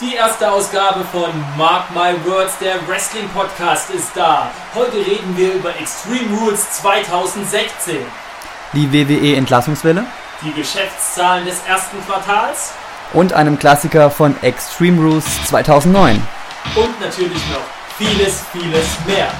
Die erste Ausgabe von Mark My Words, der Wrestling Podcast, ist da. Heute reden wir über Extreme Rules 2016. Die WWE Entlassungswelle. Die Geschäftszahlen des ersten Quartals. Und einem Klassiker von Extreme Rules 2009. Und natürlich noch vieles, vieles mehr.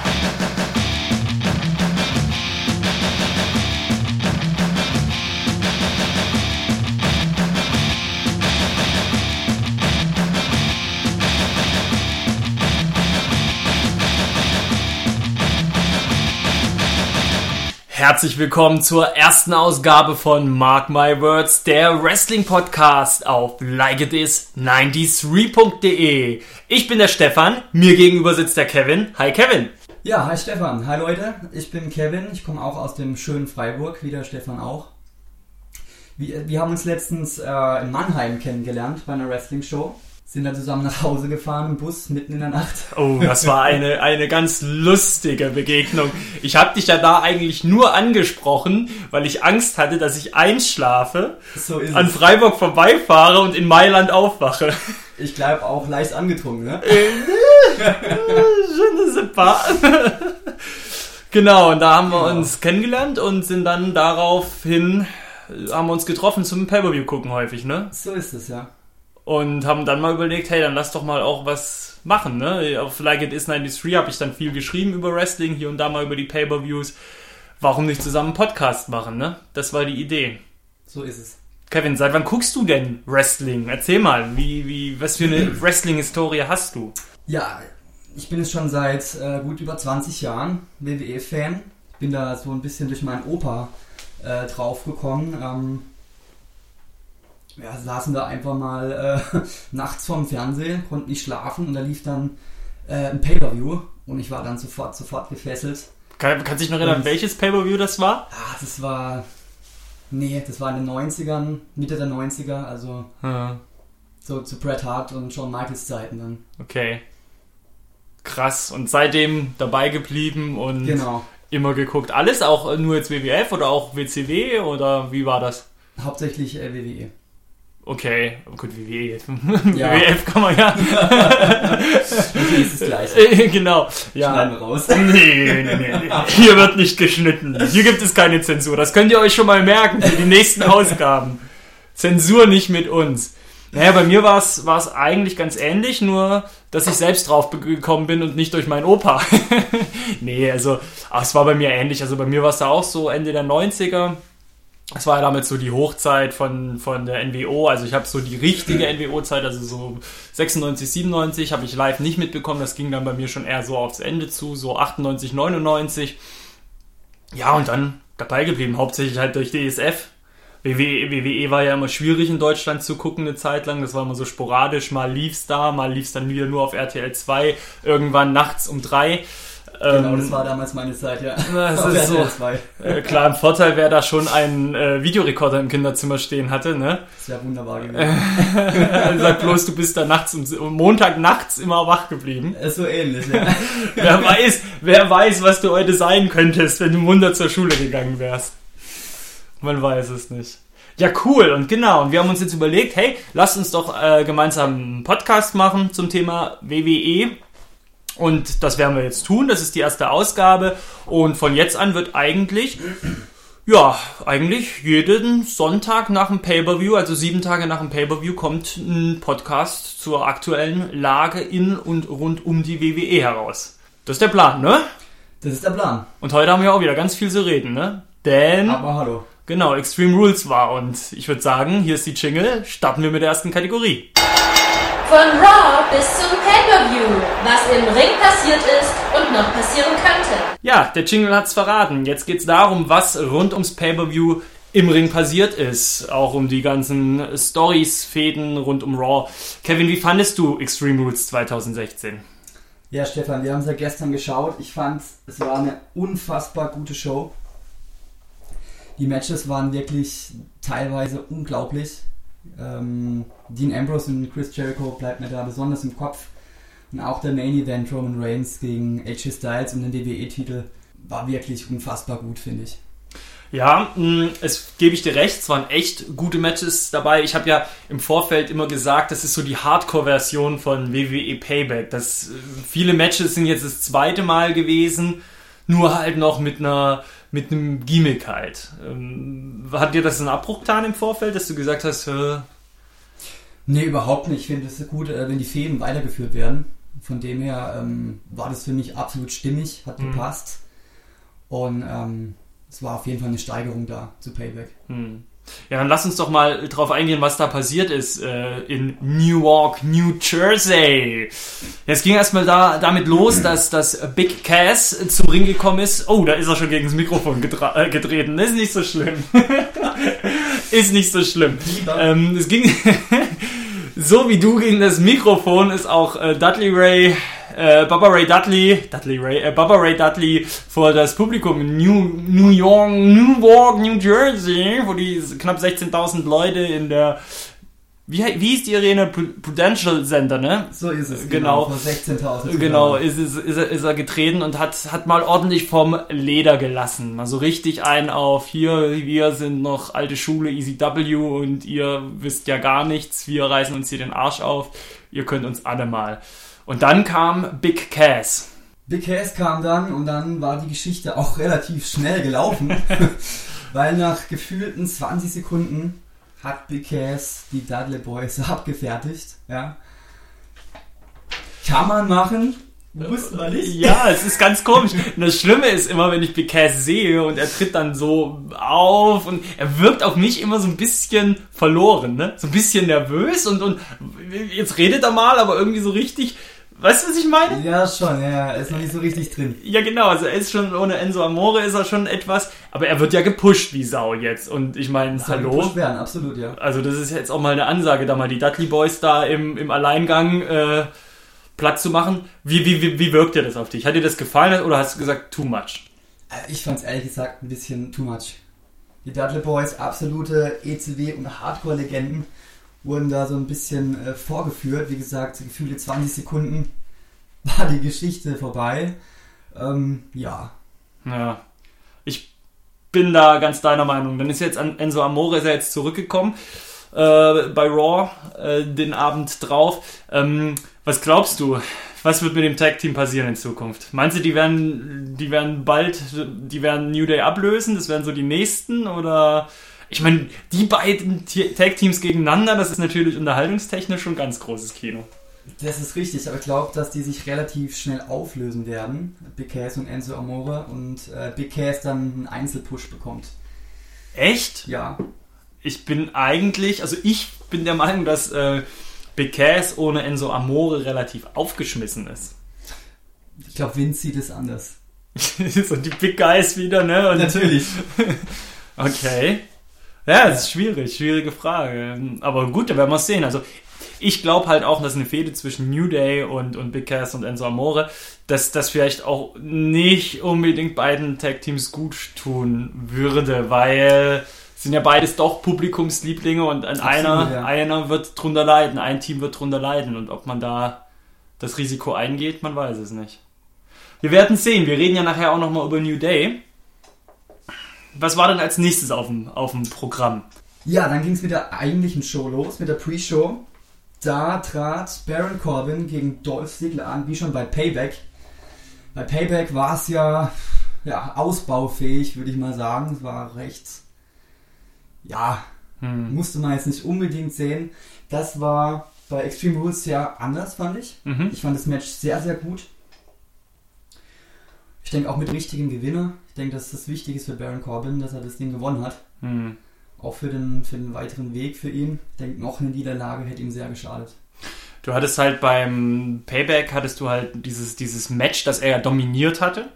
Herzlich willkommen zur ersten Ausgabe von Mark My Words, der Wrestling Podcast auf likeitis93.de. Ich bin der Stefan, mir gegenüber sitzt der Kevin. Hi Kevin. Ja, hi Stefan. Hi Leute, ich bin Kevin. Ich komme auch aus dem schönen Freiburg, wie der Stefan auch. Wir, wir haben uns letztens äh, in Mannheim kennengelernt bei einer Wrestling-Show sind dann zusammen nach Hause gefahren im Bus mitten in der Nacht. Oh, das war eine, eine ganz lustige Begegnung. Ich habe dich ja da eigentlich nur angesprochen, weil ich Angst hatte, dass ich einschlafe, so an Freiburg vorbeifahre und in Mailand aufwache. Ich glaube auch leicht angetrunken, ne? genau, und da haben wir genau. uns kennengelernt und sind dann daraufhin, haben wir uns getroffen zum Pay-Per-View gucken häufig, ne? So ist es, ja und haben dann mal überlegt, hey, dann lass doch mal auch was machen. Ne? Auf Like It Is 93 habe ich dann viel geschrieben über Wrestling, hier und da mal über die Pay-Per-Views. Warum nicht zusammen einen Podcast machen? Ne? Das war die Idee. So ist es. Kevin, seit wann guckst du denn Wrestling? Erzähl mal, wie, wie, was für eine Wrestling-Historie hast du? Ja, ich bin jetzt schon seit äh, gut über 20 Jahren WWE-Fan. Bin da so ein bisschen durch meinen Opa äh, draufgekommen. Ähm, ja, saßen da einfach mal äh, nachts vorm Fernsehen, konnten nicht schlafen und da lief dann äh, ein Pay-Per-View und ich war dann sofort, sofort gefesselt. Kann, kannst du dich noch erinnern, und, welches Pay-Per-View das war? Ah, das war, nee, das war in den 90ern, Mitte der 90er, also hm. so zu Bret Hart und Shawn Michaels Zeiten dann. Okay. Krass. Und seitdem dabei geblieben und genau. immer geguckt. Alles auch nur jetzt WWF oder auch WCW oder wie war das? Hauptsächlich äh, WWE. Okay, gut, WWE. Ja. WWF kann man ja. okay, ist das gleiche. genau. Ja. Schneiden wir raus. Nee, nee, nee. Hier wird nicht geschnitten. Hier gibt es keine Zensur. Das könnt ihr euch schon mal merken für die nächsten Ausgaben. Zensur nicht mit uns. Naja, bei mir war es eigentlich ganz ähnlich, nur dass ich selbst drauf gekommen bin und nicht durch meinen Opa. nee, also, es war bei mir ähnlich. Also bei mir war es da auch so Ende der 90er es war ja damit so die Hochzeit von, von der NWO. Also ich habe so die richtige NWO-Zeit, also so 96, 97 habe ich live nicht mitbekommen. Das ging dann bei mir schon eher so aufs Ende zu, so 98, 99. Ja, und dann dabei geblieben, hauptsächlich halt durch DSF. WWE, WWE war ja immer schwierig in Deutschland zu gucken eine Zeit lang. Das war immer so sporadisch. Mal lief's da, mal lief's dann wieder nur auf RTL 2. Irgendwann nachts um drei. Genau, das ähm, war damals meine Zeit, ja. Das ist so. Äh, klar, ein Vorteil wäre da schon ein äh, Videorekorder im Kinderzimmer stehen hatte, ne? Das wäre wunderbar gewesen. Sag bloß, du bist da nachts, um, Montag nachts immer wach geblieben. Ist so ähnlich, ja. wer weiß, wer weiß, was du heute sein könntest, wenn du munter zur Schule gegangen wärst. Man weiß es nicht. Ja, cool. Und genau, und wir haben uns jetzt überlegt, hey, lasst uns doch äh, gemeinsam einen Podcast machen zum Thema WWE und das werden wir jetzt tun. Das ist die erste Ausgabe. Und von jetzt an wird eigentlich, ja, eigentlich jeden Sonntag nach dem Pay-Per-View, also sieben Tage nach dem Pay-Per-View, kommt ein Podcast zur aktuellen Lage in und rund um die WWE heraus. Das ist der Plan, ne? Das ist der Plan. Und heute haben wir auch wieder ganz viel zu reden, ne? Denn. Aber hallo. Genau, Extreme Rules war. Und ich würde sagen, hier ist die Jingle. Starten wir mit der ersten Kategorie. Von Raw bis zum Pay-Per-View, was im Ring passiert ist und noch passieren könnte. Ja, der Jingle hat's verraten. Jetzt geht's darum, was rund ums Pay-Per-View im Ring passiert ist. Auch um die ganzen Stories, Fäden rund um Raw. Kevin, wie fandest du Extreme Rules 2016? Ja, Stefan, wir haben es ja gestern geschaut. Ich fand, es war eine unfassbar gute Show. Die Matches waren wirklich teilweise unglaublich. Ähm, Dean Ambrose und Chris Jericho bleibt mir da besonders im Kopf. Und auch der Main Event Roman Reigns gegen AJ Styles und den WWE-Titel war wirklich unfassbar gut, finde ich. Ja, mh, es gebe ich dir recht, es waren echt gute Matches dabei. Ich habe ja im Vorfeld immer gesagt, das ist so die Hardcore-Version von WWE Payback. Das, äh, viele Matches sind jetzt das zweite Mal gewesen, nur halt noch mit einer mit einem Gimmick halt. Ähm, hat dir das einen Abbruch getan im Vorfeld, dass du gesagt hast, äh, Nee, überhaupt nicht. Ich finde es gut, äh, wenn die Fäden weitergeführt werden. Von dem her ähm, war das für mich absolut stimmig, hat Mhm. gepasst. Und ähm, es war auf jeden Fall eine Steigerung da zu Payback. Hm. Ja, dann lass uns doch mal drauf eingehen, was da passiert ist äh, in Newark, New Jersey. Jetzt ging erstmal da, damit los, dass das Big Cass zum Ring gekommen ist. Oh, da ist er schon gegen das Mikrofon äh, getreten. Ist nicht so schlimm. ist nicht so schlimm. Ähm, es ging so wie du gegen das Mikrofon ist auch äh, Dudley Ray, äh, Baba Ray Dudley, Dudley Ray, äh, Baba Ray Dudley vor das Publikum in New, New York, Newark, New Jersey, wo die knapp 16.000 Leute in der, wie, wie hieß die Arena? Prudential Center, ne? So ist es. Genau. Vor 16.000. Genau, ist, ist, ist, er, ist er getreten und hat, hat mal ordentlich vom Leder gelassen. Mal so richtig ein auf, hier, wir sind noch alte Schule ECW und ihr wisst ja gar nichts, wir reißen uns hier den Arsch auf, ihr könnt uns alle mal. Und dann kam Big Cass. Big Cass kam dann und dann war die Geschichte auch relativ schnell gelaufen. weil nach gefühlten 20 Sekunden hat Big Cass die Dudley Boys abgefertigt. Ja. Kann man machen, muss man nicht. Ja, es ist ganz komisch. Und das Schlimme ist immer, wenn ich Big Cass sehe und er tritt dann so auf und er wirkt auf mich immer so ein bisschen verloren, ne? So ein bisschen nervös und, und jetzt redet er mal, aber irgendwie so richtig. Weißt du, was ich meine? Ja, schon, ja, ist noch nicht so richtig drin. Ja, genau, also er ist schon, ohne Enzo Amore ist er schon etwas, aber er wird ja gepusht wie Sau jetzt. Und ich meine, hallo? gepusht werden, absolut, ja. Also das ist jetzt auch mal eine Ansage, da mal die Dudley Boys da im, im Alleingang äh, Platz zu machen. Wie, wie, wie, wie wirkt dir das auf dich? Hat dir das gefallen oder hast du gesagt, too much? Äh, Ich fand's ehrlich gesagt ein bisschen too much. Die Dudley Boys, absolute ECW- und Hardcore-Legenden, wurden da so ein bisschen äh, vorgeführt. Wie gesagt, gefühlte 20 Sekunden war die Geschichte vorbei. Ähm, ja, Ja. Ich bin da ganz deiner Meinung. Dann ist jetzt Enzo Amore ist er jetzt zurückgekommen äh, bei Raw äh, den Abend drauf. Ähm, was glaubst du? Was wird mit dem Tag Team passieren in Zukunft? Meinst du, die werden, die werden bald, die werden New Day ablösen? Das werden so die nächsten oder? Ich meine, die beiden T- Tag Teams gegeneinander, das ist natürlich unterhaltungstechnisch schon ganz großes Kino. das ist richtig, aber ich glaube, dass die sich relativ schnell auflösen werden. Big Cass und Enzo Amore und äh, Big Cass dann einen Einzelpush bekommt. Echt? Ja, ich bin eigentlich, also ich bin der Meinung, dass äh, Big Cass ohne Enzo Amore relativ aufgeschmissen ist. ich glaube, Vince sieht es anders. so die Big Guys wieder, ne? Und Natürlich. Okay. Ja, das ist schwierig, schwierige Frage. Aber gut, da werden wir es sehen. Also ich glaube halt auch, dass eine Fehde zwischen New Day und, und Big Cass und Enzo Amore, dass das vielleicht auch nicht unbedingt beiden Tag-Teams gut tun würde, weil sind ja beides doch Publikumslieblinge und an einer, ja. einer wird drunter leiden, ein Team wird drunter leiden und ob man da das Risiko eingeht, man weiß es nicht. Wir werden sehen. Wir reden ja nachher auch nochmal über New Day. Was war denn als nächstes auf dem, auf dem Programm? Ja, dann ging es mit der eigentlichen Show los, mit der Pre-Show. Da trat Baron Corbin gegen Dolph Ziggler an, wie schon bei Payback. Bei Payback war es ja, ja ausbaufähig, würde ich mal sagen. Es war recht, ja, Hm. musste man jetzt nicht unbedingt sehen. Das war bei Extreme Rules sehr anders, fand ich. Mhm. Ich fand das Match sehr, sehr gut. Ich denke auch mit richtigen Gewinner. Ich denke, dass das wichtig ist für Baron Corbin, dass er das Ding gewonnen hat. Hm. Auch für den, für den weiteren Weg für ihn. Ich denke, noch eine Niederlage hätte ihm sehr geschadet. Du hattest halt beim Payback hattest du halt dieses, dieses Match, das er ja dominiert hatte.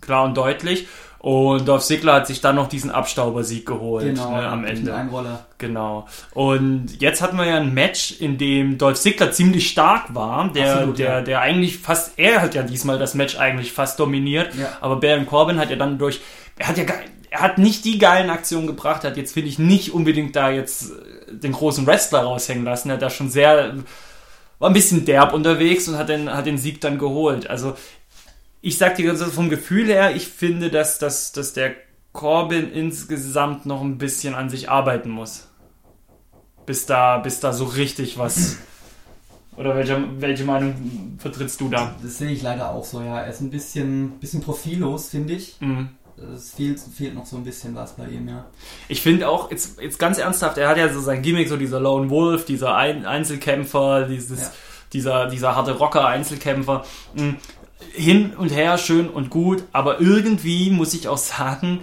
Klar und deutlich. Und Dolph Ziggler hat sich dann noch diesen Abstaubersieg geholt ne, am Ende. Einroller. Genau. Und jetzt hatten wir ja ein Match, in dem Dolph Ziggler ziemlich stark war. Der, Absolut, der, ja. der eigentlich fast, er hat ja diesmal das Match eigentlich fast dominiert. Ja. Aber Baron Corbin hat ja dann durch, er hat ja er hat nicht die geilen Aktionen gebracht, hat jetzt finde ich nicht unbedingt da jetzt äh, den großen Wrestler raushängen lassen. Er hat da schon sehr, war ein bisschen derb unterwegs und hat den, hat den Sieg dann geholt. Also ich sag dir ganz vom Gefühl her, ich finde, dass, dass, dass der Corbin insgesamt noch ein bisschen an sich arbeiten muss. Bis da, bis da so richtig was. Oder welche, welche Meinung vertrittst du da? Das sehe ich leider auch so, ja. Er ist ein bisschen, bisschen profillos, finde ich. Mhm. Es fehlt, fehlt noch so ein bisschen was bei ihm, ja. Ich finde auch, jetzt, jetzt ganz ernsthaft, er hat ja so sein Gimmick, so dieser Lone Wolf, dieser Ein Einzelkämpfer, dieses, Ja. dieser, dieser harte Rocker-Einzelkämpfer. Mhm. Hin und her, schön und gut, aber irgendwie muss ich auch sagen,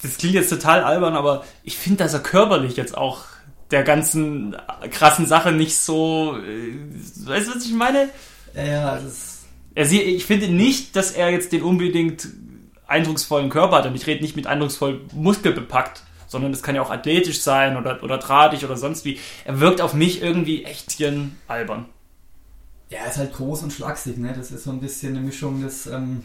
das klingt jetzt total albern, aber ich finde, dass er körperlich jetzt auch der ganzen krassen Sache nicht so, äh, weißt du, was ich meine? Ja, ja, das sie, ich finde nicht, dass er jetzt den unbedingt eindrucksvollen Körper hat und ich rede nicht mit eindrucksvoll muskelbepackt, sondern es kann ja auch athletisch sein oder, oder drahtig oder sonst wie. Er wirkt auf mich irgendwie echt albern. Ja, er ist halt groß und schlaksig, ne? Das ist so ein bisschen eine Mischung, das ähm,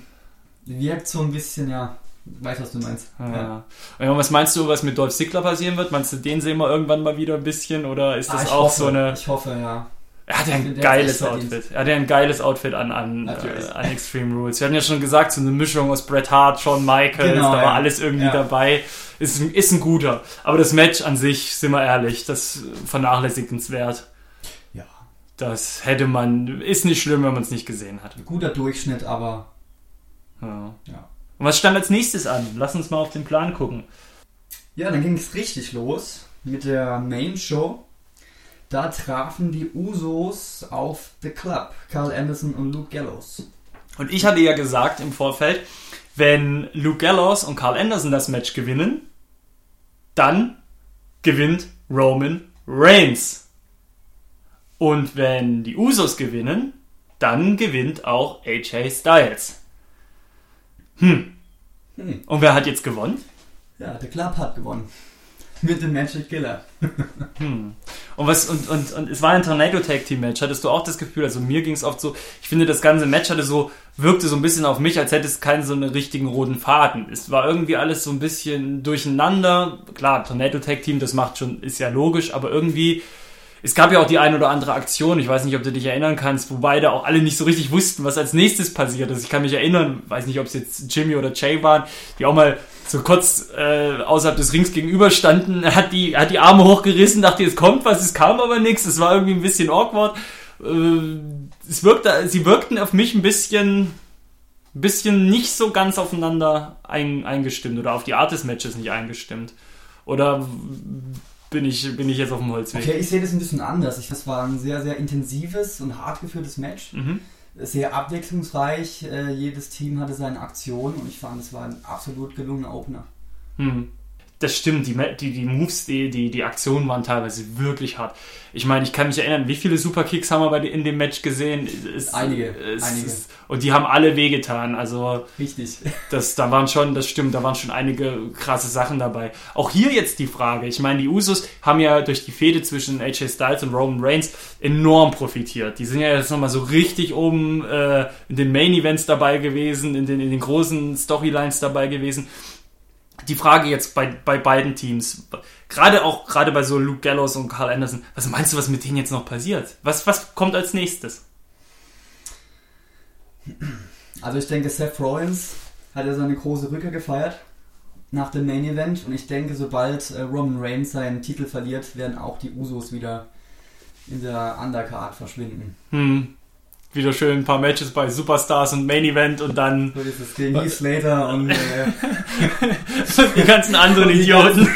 wirkt so ein bisschen, ja, weißt was du meinst. Ja. Und was meinst du, was mit Dolph Ziggler passieren wird? Meinst du, den sehen wir irgendwann mal wieder ein bisschen oder ist Ah, das ich auch hoffe, so eine... Ich hoffe, ja. Er hat ja ein geiles. Outfit. Er hat ja ein geiles Outfit an, an, äh, an Extreme Rules. Wir hatten ja schon gesagt, so eine Mischung aus Bret Hart, Shawn Michaels, Genau, da war ja. alles irgendwie Ja. dabei. Ist, ein- ist ein guter. Aber das Match an sich, sind wir ehrlich, das vernachlässigenswert. Das hätte man, ist nicht schlimm, wenn man es nicht gesehen hat. Guter Durchschnitt, aber Ja. ja. Und was stand als nächstes an? Lass uns mal auf den Plan gucken. Ja, dann ging es richtig los mit der Main Show. Da trafen die Usos auf The Club, Carl Anderson und Luke Gallows. Und ich hatte ja gesagt im Vorfeld, wenn Luke Gallows und Carl Anderson das Match gewinnen, dann gewinnt Roman Reigns. Und wenn die Usos gewinnen, dann gewinnt auch AJ Styles. Hm. Hm. Und wer hat jetzt gewonnen? Ja, The Club hat gewonnen. Mit dem Magic Killer. Hm. Und was und, und, und es war ein Tornado Tag Team Match. Hattest du auch das Gefühl? Also mir ging es oft so. Ich finde das ganze Match hatte so wirkte so ein bisschen auf mich, als hätte es keinen so einen richtigen roten Faden. Es war irgendwie alles so ein bisschen durcheinander. Klar, Tornado Tag Team, das macht schon ist ja logisch, aber irgendwie es gab ja auch die ein oder andere Aktion, ich weiß nicht, ob du dich erinnern kannst, wo beide auch alle nicht so richtig wussten, was als nächstes passiert ist. Ich kann mich erinnern, weiß nicht, ob es jetzt Jimmy oder Jay waren, die auch mal so kurz äh, außerhalb des Rings gegenüberstanden, Er hat die, hat die Arme hochgerissen, dachte, es kommt was, es kam aber nichts, es war irgendwie ein bisschen awkward. Äh, es wirkte, sie wirkten auf mich ein bisschen, ein bisschen nicht so ganz aufeinander ein, eingestimmt oder auf die Art des Matches nicht eingestimmt. Oder bin ich, bin ich jetzt auf dem Holzweg? Okay, ich sehe das ein bisschen anders. Ich, das war ein sehr, sehr intensives und hart geführtes Match. Mhm. Sehr abwechslungsreich. Äh, jedes Team hatte seine Aktion und ich fand, es war ein absolut gelungener Opener. Hm. Das stimmt, die, die, die Moves, die, die, die Aktionen waren teilweise wirklich hart. Ich meine, ich kann mich erinnern, wie viele Superkicks haben wir bei, in dem Match gesehen? Es, Einige, es, einige. Es, und die haben alle wehgetan. Also Richtig. das, da waren schon, das stimmt, da waren schon einige krasse Sachen dabei. Auch hier jetzt die Frage. Ich meine, die Usos haben ja durch die Fehde zwischen AJ Styles und Roman Reigns enorm profitiert. Die sind ja jetzt nochmal so richtig oben äh, in den Main Events dabei gewesen, in den, in den großen Storylines dabei gewesen die Frage jetzt bei, bei beiden Teams, gerade auch gerade bei so Luke Gallows und Carl Anderson, was meinst du, was mit denen jetzt noch passiert? Was, was kommt als nächstes? Also ich denke, Seth Rollins hat ja seine große Rückkehr gefeiert nach dem Main Event und ich denke, sobald äh, Roman Reigns seinen Titel verliert, werden auch die Usos wieder in der Undercard verschwinden. Hm, wieder schön ein paar Matches bei Superstars und Main Event und dann So ist es gegen Heath Slater und äh, die ganzen anderen Idioten.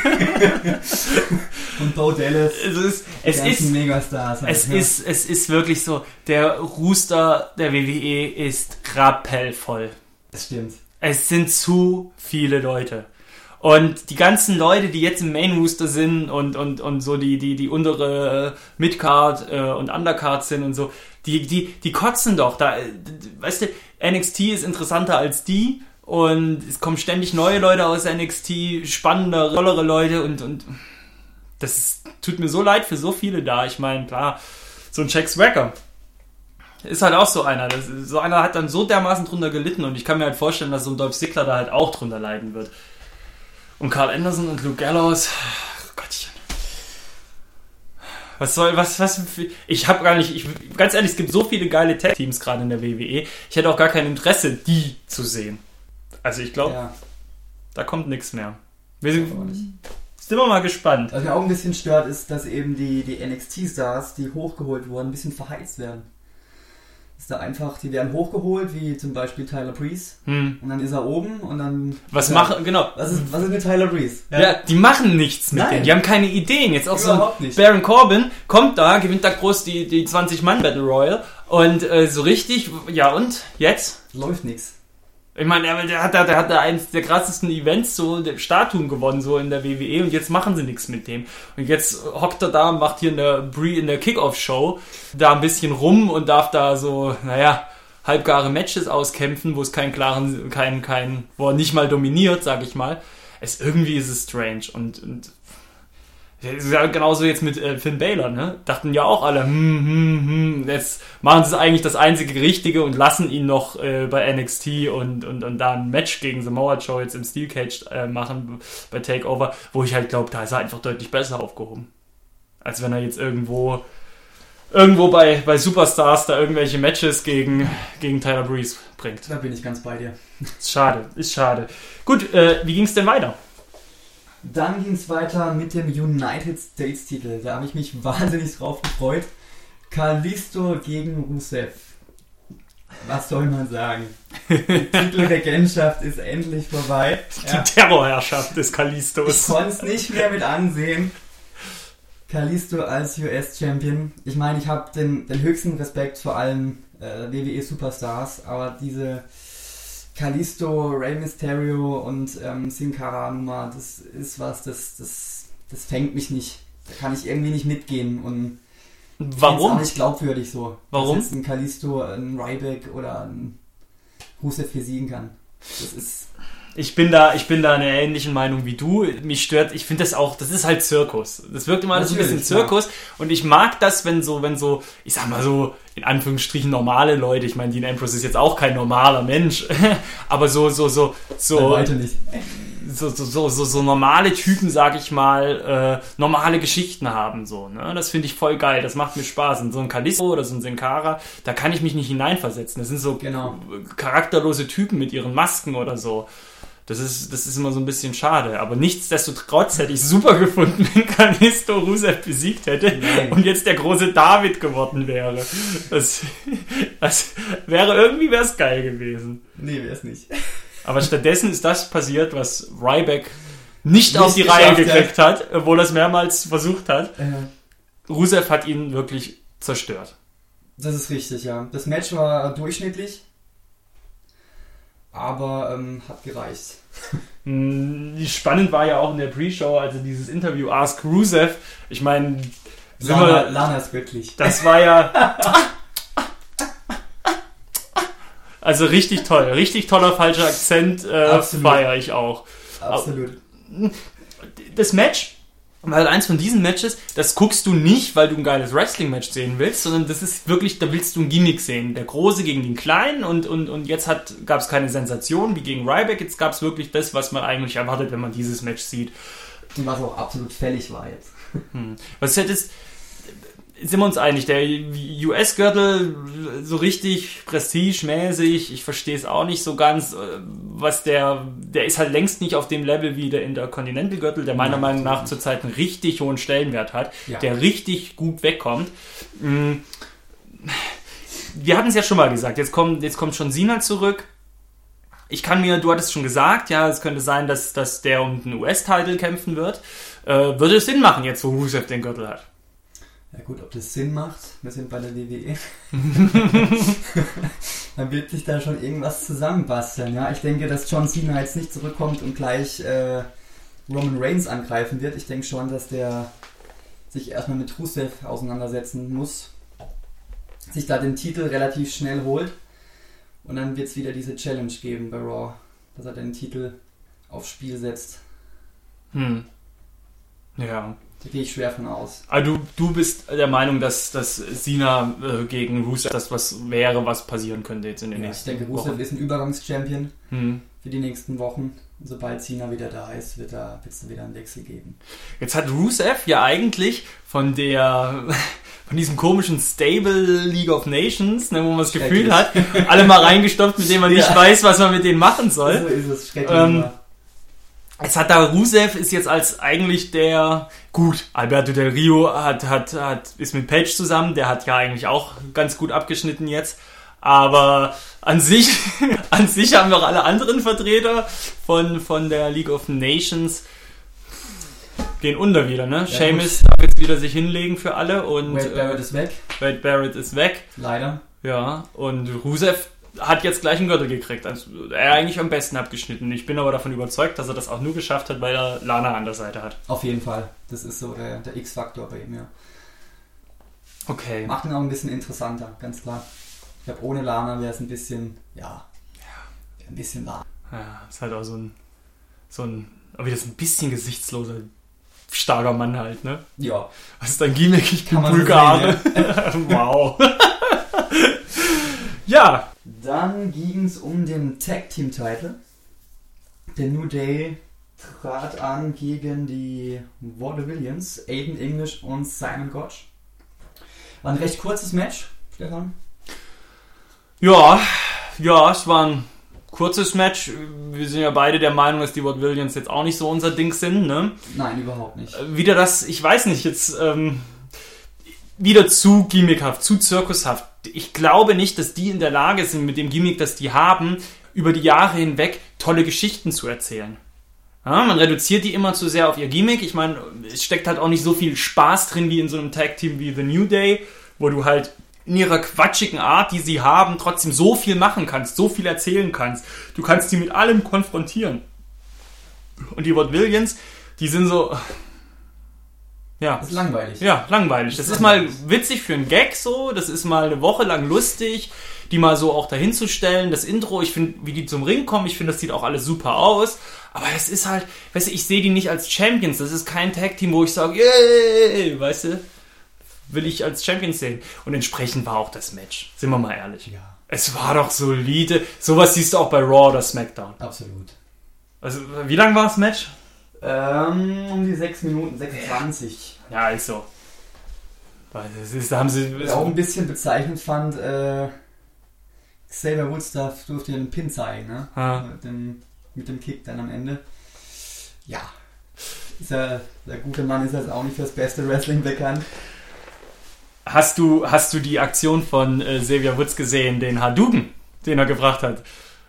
und Bo Dallas. Es ist, es ist, Megastars. halt, es ne? ist, es ist wirklich so, der Rooster der WWE ist rappellvoll. Das stimmt. Es sind zu viele Leute. Und die ganzen Leute, die jetzt im Main Rooster sind und, und, und so die, die, die untere Midcard äh, und Undercard sind und so, die, die, die kotzen doch. Da, weißt du, NXT ist interessanter als die und es kommen ständig neue Leute aus NXT, spannendere, tollere Leute und, und das ist, tut mir so leid für so viele da. Ich meine, klar, so ein Jack Swagger ist halt auch so einer. Das, so einer hat dann so dermaßen drunter gelitten und ich kann mir halt vorstellen, dass so ein Dolph Ziggler da halt auch drunter leiden wird. Und Carl Anderson und Luke Gallows, ach Gottchen. Was soll, was, was, ich habe gar nicht, ich, ganz ehrlich, es gibt so viele geile Tag-Teams gerade in der WWE. Ich hätte auch gar kein Interesse, die zu sehen. Also ich glaube, Ja. Da kommt nichts mehr. Wir sind, sind wir mal gespannt. Was mir auch ein bisschen stört, ist, dass eben die, die NXT-Stars, die hochgeholt wurden, ein bisschen verheizt werden. Ist da einfach, die werden hochgeholt, wie zum Beispiel Tyler Breeze, Hm. und dann ist er oben und dann. Was ja, machen, genau. Was ist, was ist mit Tyler Breeze? Ja. die machen nichts mit Nein. denen. Die haben keine Ideen. Jetzt auch Überhaupt so nicht. Baron Corbin kommt da, gewinnt da groß die, die 20-Mann-Battle Royal und äh, so richtig, ja und? Jetzt? Läuft nichts. Ich meine, der, der hat da, der hat da eins der krassesten Events, so der Statuen gewonnen, so in der WWE und jetzt machen sie nichts mit dem. Und jetzt hockt er da und macht hier in der, Bre in der Kickoff-Show da ein bisschen rum und darf da so, naja, halbgare Matches auskämpfen, wo es keinen klaren, keinen, keinen, wo er nicht mal dominiert, sag ich mal. Es, irgendwie ist es strange und, und ja genauso jetzt mit äh, Finn Balor, ne? Dachten ja auch alle, hm, hm, hm, jetzt machen sie eigentlich das einzige Richtige und lassen ihn noch äh, bei NXT und, und, und da ein Match gegen Samoa Joe jetzt im Steel Cage äh, machen bei Takeover, wo ich halt glaube, da ist er einfach deutlich besser aufgehoben. Als wenn er jetzt irgendwo irgendwo bei, bei Superstars da irgendwelche Matches gegen, gegen Tyler Breeze bringt. Da bin ich ganz bei dir. Ist schade, ist schade. Gut, äh, wie ging's denn weiter? Dann ging es weiter mit dem United States Titel. Da habe ich mich wahnsinnig drauf gefreut. Kalisto gegen Rusev. Was soll man sagen? Die Titelregentschaft ist endlich vorbei. Die Ja. Terrorherrschaft des Ich Kalistos. konnte es nicht mehr mit ansehen. Kalisto als US-Champion. Ich meine, ich habe den, den höchsten Respekt vor allen äh, WWE-Superstars, aber diese Kalisto, Rey Mysterio und ähm, Sin Cara Nummer, das ist was, das, das, das fängt mich nicht. Da kann ich irgendwie nicht mitgehen und find's auch Warum? nicht glaubwürdig so. Warum? Dass jetzt ein Kalisto, ein Ryback oder ein Rusev besiegen kann. Das ist Ich bin da, ich bin da einer ähnlichen Meinung wie du. Mich stört, ich finde das auch, das ist halt Zirkus. Das wirkt immer alles ein bisschen Zirkus. Und ich mag das, wenn so, wenn so, ich sag mal so, in Anführungsstrichen normale Leute, ich meine, Dean Ambrose ist jetzt auch kein normaler Mensch, aber so, so, so, so, weitem nicht. so, so, so, so, so normale Typen, sag ich mal, äh, normale Geschichten haben, so, ne? Das finde ich voll geil, das macht mir Spaß. Und so ein Kalisto oder so ein Sin Cara, da kann ich mich nicht hineinversetzen. Das sind so Genau. charakterlose Typen mit ihren Masken oder so. Das ist, das ist immer so ein bisschen schade. Aber nichtsdestotrotz hätte ich super gefunden, wenn Kalisto Rusev besiegt hätte Nein. und jetzt der große David geworden wäre. Das, das wäre irgendwie wär's geil gewesen. Nee, wäre es nicht. Aber stattdessen ist das passiert, was Ryback nicht, Nicht auf die Reihe gekriegt hat, obwohl er es mehrmals versucht hat. Äh, Rusev hat ihn wirklich zerstört. Das ist richtig, ja. Das Match war durchschnittlich, aber ähm, hat gereicht. Hm, Spannend war ja auch in der Pre-Show, also dieses Interview Ask Rusev. Ich meine, Lana, Lana ist göttlich. das war ja. Also richtig toll, richtig toller falscher Akzent, äh, feiere ich auch. Absolut. das Match, weil eins von diesen Matches, das guckst du nicht, weil du ein geiles Wrestling-Match sehen willst, sondern das ist wirklich, da willst du ein Gimmick sehen. Der Große gegen den Kleinen und, und, und jetzt gab es keine Sensation wie gegen Ryback, jetzt gab es wirklich das, was man eigentlich erwartet, wenn man dieses Match sieht. Was auch absolut fällig war jetzt. Was hättest, sind wir uns einig, der US-Gürtel so richtig prestigemäßig, ich verstehe es auch nicht so ganz, äh, was der, der ist halt längst nicht auf dem Level wie der Intercontinental-Gürtel, der meiner Nein, Meinung nach zurzeit einen richtig hohen Stellenwert hat, Ja. der richtig gut wegkommt. Mm. Wir hatten es ja schon mal gesagt, jetzt kommt, jetzt kommt schon Sina zurück. Ich kann mir, du hattest schon gesagt, ja, es könnte sein, dass, dass der um den US-Titel kämpfen wird. Äh, würde es Sinn machen, jetzt wo Rusev den Gürtel hat? Ja gut, ob das Sinn macht, wir sind bei der WWE. Dann wird sich da schon irgendwas zusammenbasteln. Ja, ich denke, dass John Cena jetzt nicht zurückkommt und gleich äh, Roman Reigns angreifen wird. Ich denke schon, dass der sich erstmal mit Rusev auseinandersetzen muss, sich da den Titel relativ schnell holt und dann wird es wieder diese Challenge geben bei Raw, dass er den Titel aufs Spiel setzt. Hm. Ja. Da gehe ich schwer von aus. Also du, du bist der Meinung, dass, dass Sina äh, gegen Rusev das was wäre, was passieren könnte jetzt in den Ja, ich nächsten denke, Rusev Wochen. ist ein Übergangschampion. Hm. für die nächsten Wochen. Und sobald Cena wieder da ist, wird es wieder einen Wechsel geben. Jetzt hat Rusev ja eigentlich von der von diesem komischen Stable League of Nations, ne, wo man das Gefühl hat, alle mal reingestopft, mit dem man nicht Ja. weiß, was man mit denen machen soll. So ist es schrecklich. Ähm, Jetzt hat da Rusev ist jetzt als eigentlich der gut. Alberto Del Rio hat, hat, hat ist mit Page zusammen. Der hat ja eigentlich auch ganz gut abgeschnitten jetzt. Aber an sich, an sich haben wir auch alle anderen Vertreter von, von der League of Nations gehen unter wieder, ne? Ja, Seamus darf jetzt wieder sich hinlegen für alle und Wade Barrett äh, ist weg, Wade Barrett ist weg. leider. Ja, und Rusev hat jetzt gleich einen Gürtel gekriegt. Also er eigentlich am besten abgeschnitten. Ich bin aber davon überzeugt, dass er das auch nur geschafft hat, weil er Lana an der Seite hat. Auf jeden Fall. Das ist so der, der X-Faktor bei ihm, ja. Okay. Macht ihn auch ein bisschen interessanter, ganz klar. Ich glaube, ohne Lana wäre es ein bisschen, ja, ein bisschen warm. Ja, ist halt auch so ein, so ein, aber wieder so ein bisschen gesichtsloser, starker Mann halt, ne? Ja, Was ist dein Gimmick? Ich bin Kann man so Bulgare. wow. ja. Dann ging es um den Tag Team Title. Der New Day trat an gegen die Vaudevillians, Aiden English und Simon Gotch. War ein recht kurzes Match, Stefan. Ja, ja, es war ein kurzes Match. Wir sind ja beide der Meinung, dass die Ward Williams jetzt auch nicht so unser Ding sind, ne? Nein, überhaupt nicht. wieder das, ich weiß nicht, jetzt ähm, wieder zu gimmickhaft, zu zirkushaft. Ich glaube nicht, dass die in der Lage sind, mit dem Gimmick, das die haben, über die Jahre hinweg tolle Geschichten zu erzählen. Ja, man reduziert die immer zu sehr auf ihr Gimmick. Ich meine, es steckt halt auch nicht so viel Spaß drin wie in so einem Tag-Team wie The New Day, wo du halt in ihrer quatschigen Art, die sie haben, trotzdem so viel machen kannst, so viel erzählen kannst. Du kannst die mit allem konfrontieren. Und die Ward Williams, die sind so. Ja. Das ist langweilig. Ja, langweilig. Das ist mal witzig für einen Gag so, das ist mal eine Woche lang lustig, die mal so auch dahin zu stellen. Das Intro, ich finde, wie die zum Ring kommen, ich finde, das sieht auch alles super aus. Aber es ist halt, weißt du, ich sehe die nicht als Champions. Das ist kein Tag-Team, wo ich sage, yay, weißt du, will ich als Champions sehen. Und entsprechend war auch das Match. Sind wir mal ehrlich. Ja, Es war doch solide. Sowas siehst du auch bei Raw oder SmackDown. absolut. Also, wie lang war das Match? Ähm, um die 6 Minuten, 26. Ja, also. Weil das ist, da haben sie. Was ich auch ein bisschen bezeichnend fand, äh, Xavier Woods darf, durfte einen Pin zeigen, ne? Ah. Mit, dem, mit dem Kick dann am Ende. Ja. Ist ja, der gute Mann ist jetzt auch nicht fürs beste Wrestling bekannt. Hast du, hast du die Aktion von äh, Xavier Woods gesehen, den Hadouken, den er gebracht hat?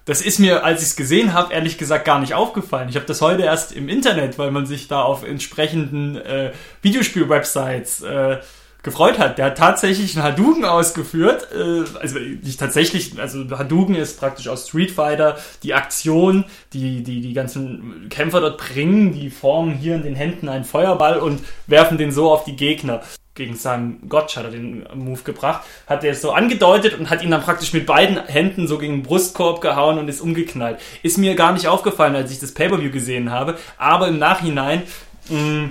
Das ist mir, als ich es gesehen habe, ehrlich gesagt gar nicht aufgefallen. Ich habe das heute erst im Internet, weil man sich da auf entsprechenden äh, Videospiel-Websites äh, gefreut hat. Der hat tatsächlich einen Hadouken ausgeführt. Äh, also nicht tatsächlich, also Hadouken ist praktisch aus Street Fighter die Aktion, die, die die ganzen Kämpfer dort bringen. Die formen hier in den Händen einen Feuerball und werfen den so auf die Gegner gegen Sam Gotch hat er den Move gebracht, hat er es so angedeutet und hat ihn dann praktisch mit beiden Händen so gegen den Brustkorb gehauen und ist umgeknallt. Ist mir gar nicht aufgefallen, als ich das Pay-Per-View gesehen habe, aber im Nachhinein mh,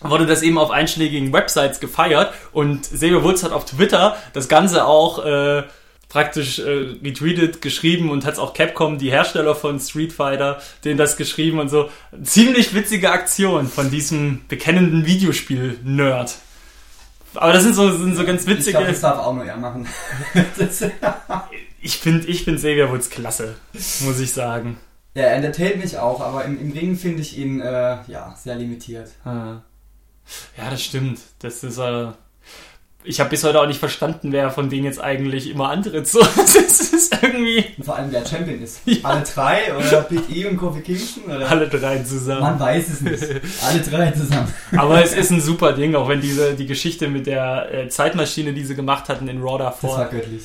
wurde das eben auf einschlägigen Websites gefeiert und Xavier Woods hat auf Twitter das Ganze auch äh, praktisch äh, retweetet, geschrieben und hat es auch Capcom, die Hersteller von Street Fighter, denen das geschrieben und so. Ziemlich witzige Aktion von diesem bekennenden Videospiel-Nerd. Aber das sind so, sind so ganz Ich glaube, witzige. das darf auch nur er machen. Ich finde ich find Xavier Woods klasse, muss ich sagen. ja, er entertaint mich auch, aber im, im Ring finde ich ihn äh, ja, sehr limitiert. Ah. Ja, das stimmt. Das ist äh, ich habe bis heute auch nicht verstanden, wer von denen jetzt eigentlich immer antritt. So, das ist irgendwie vor allem, wer Champion ist. Ja. Alle drei oder Big E und Kofi Kingston? Oder? alle drei zusammen. Man weiß es nicht. Alle drei zusammen. Aber es ist ein super Ding, auch wenn diese die Geschichte mit der äh, Zeitmaschine, die sie gemacht hatten in Raw Das war davor. göttlich.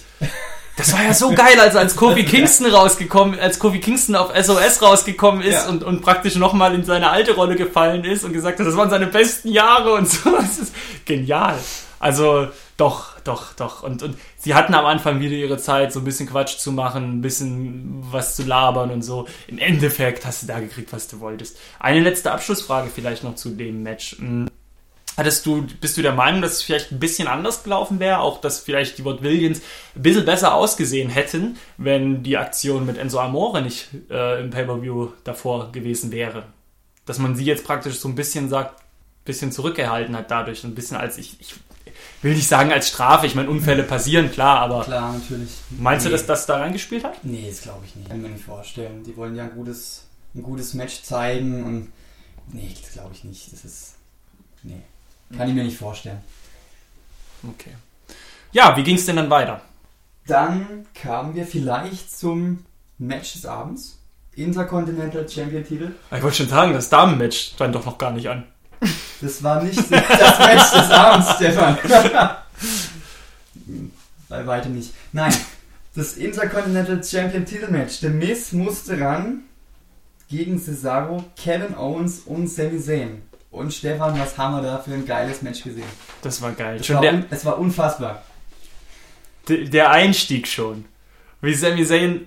Das war ja so geil, als als Kofi Kingston rausgekommen, als Kofi Kingston auf SOS rausgekommen ist Ja. und, und praktisch nochmal in seine alte Rolle gefallen ist und gesagt hat, das waren seine besten Jahre und so. Das ist genial. Also doch, doch, doch. Und, und sie hatten am Anfang wieder ihre Zeit, so ein bisschen Quatsch zu machen, ein bisschen was zu labern und so. Im Endeffekt hast du da gekriegt, was du wolltest. Eine letzte Abschlussfrage vielleicht noch zu dem Match. Hattest du, bist du der Meinung, dass es vielleicht ein bisschen anders gelaufen wäre? Auch, dass vielleicht die Ward Williams ein bisschen besser ausgesehen hätten, wenn die Aktion mit Enzo Amore nicht äh, im Pay-Per-View davor gewesen wäre? Dass man sie jetzt praktisch so ein bisschen sagt, ein bisschen zurückgehalten hat dadurch, ein bisschen als ich, ich will nicht sagen als Strafe, ich meine, Unfälle passieren, klar, aber Klar, natürlich. meinst du, Nee. dass das da reingespielt hat? Nee, das glaube ich nicht. Kann ich mir nicht vorstellen. Die wollen ja ein gutes ein gutes Match zeigen und nee, das glaube ich nicht. Das ist nee, kann ich mir nicht vorstellen. Okay. Ja, wie ging es denn dann weiter? Dann kamen wir vielleicht zum Match des Abends. Intercontinental Champion Titel. Ich wollte schon sagen, das Damenmatch stand doch noch gar nicht an. Das war nicht das Match des Abends, Stefan. Bei weitem nicht. Nein, das Intercontinental Champion Titelmatch. The Miz musste ran gegen Cesaro, Kevin Owens und Sami Zayn. Und Stefan, was haben wir da für ein geiles Match gesehen? Das war geil. Es Schon war, der, es war unfassbar. der Einstieg schon. Wie Sami Zayn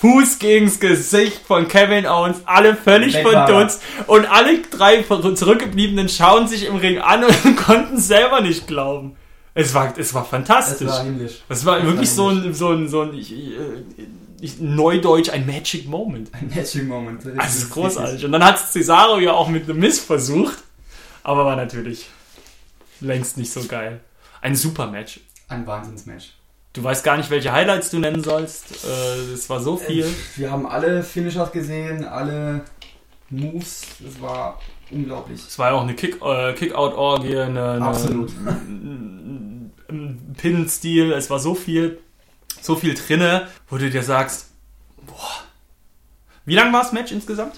Fuß gegens Gesicht von Kevin Owens, alle völlig war er. verdutzt und alle drei zurückgebliebenen schauen sich im Ring an und konnten selber nicht glauben. Es war, es war Es fantastisch. war himmlisch. Das war Es wirklich so himmlisch. ein, so ein, so ein ich, ich, ich, Neudeutsch, ein Magic Moment. Ein Magic Moment. Das Also ist großartig. Und dann hat es Cesaro ja auch mit einem Miss versucht, aber war natürlich längst nicht so geil. Ein super Match. Ein Wahnsinnsmatch. Du weißt gar nicht, welche Highlights du nennen sollst. Äh, Es war so viel. Wir haben alle Finishers gesehen, alle Moves. Das war unglaublich. Es war ja auch eine Kick, äh, Kick-Out-Orgie, eine, eine, Absolut. Pin-Stil. Es war so viel, so viel drinne, wo du dir sagst, boah. Wie lang war das Match insgesamt?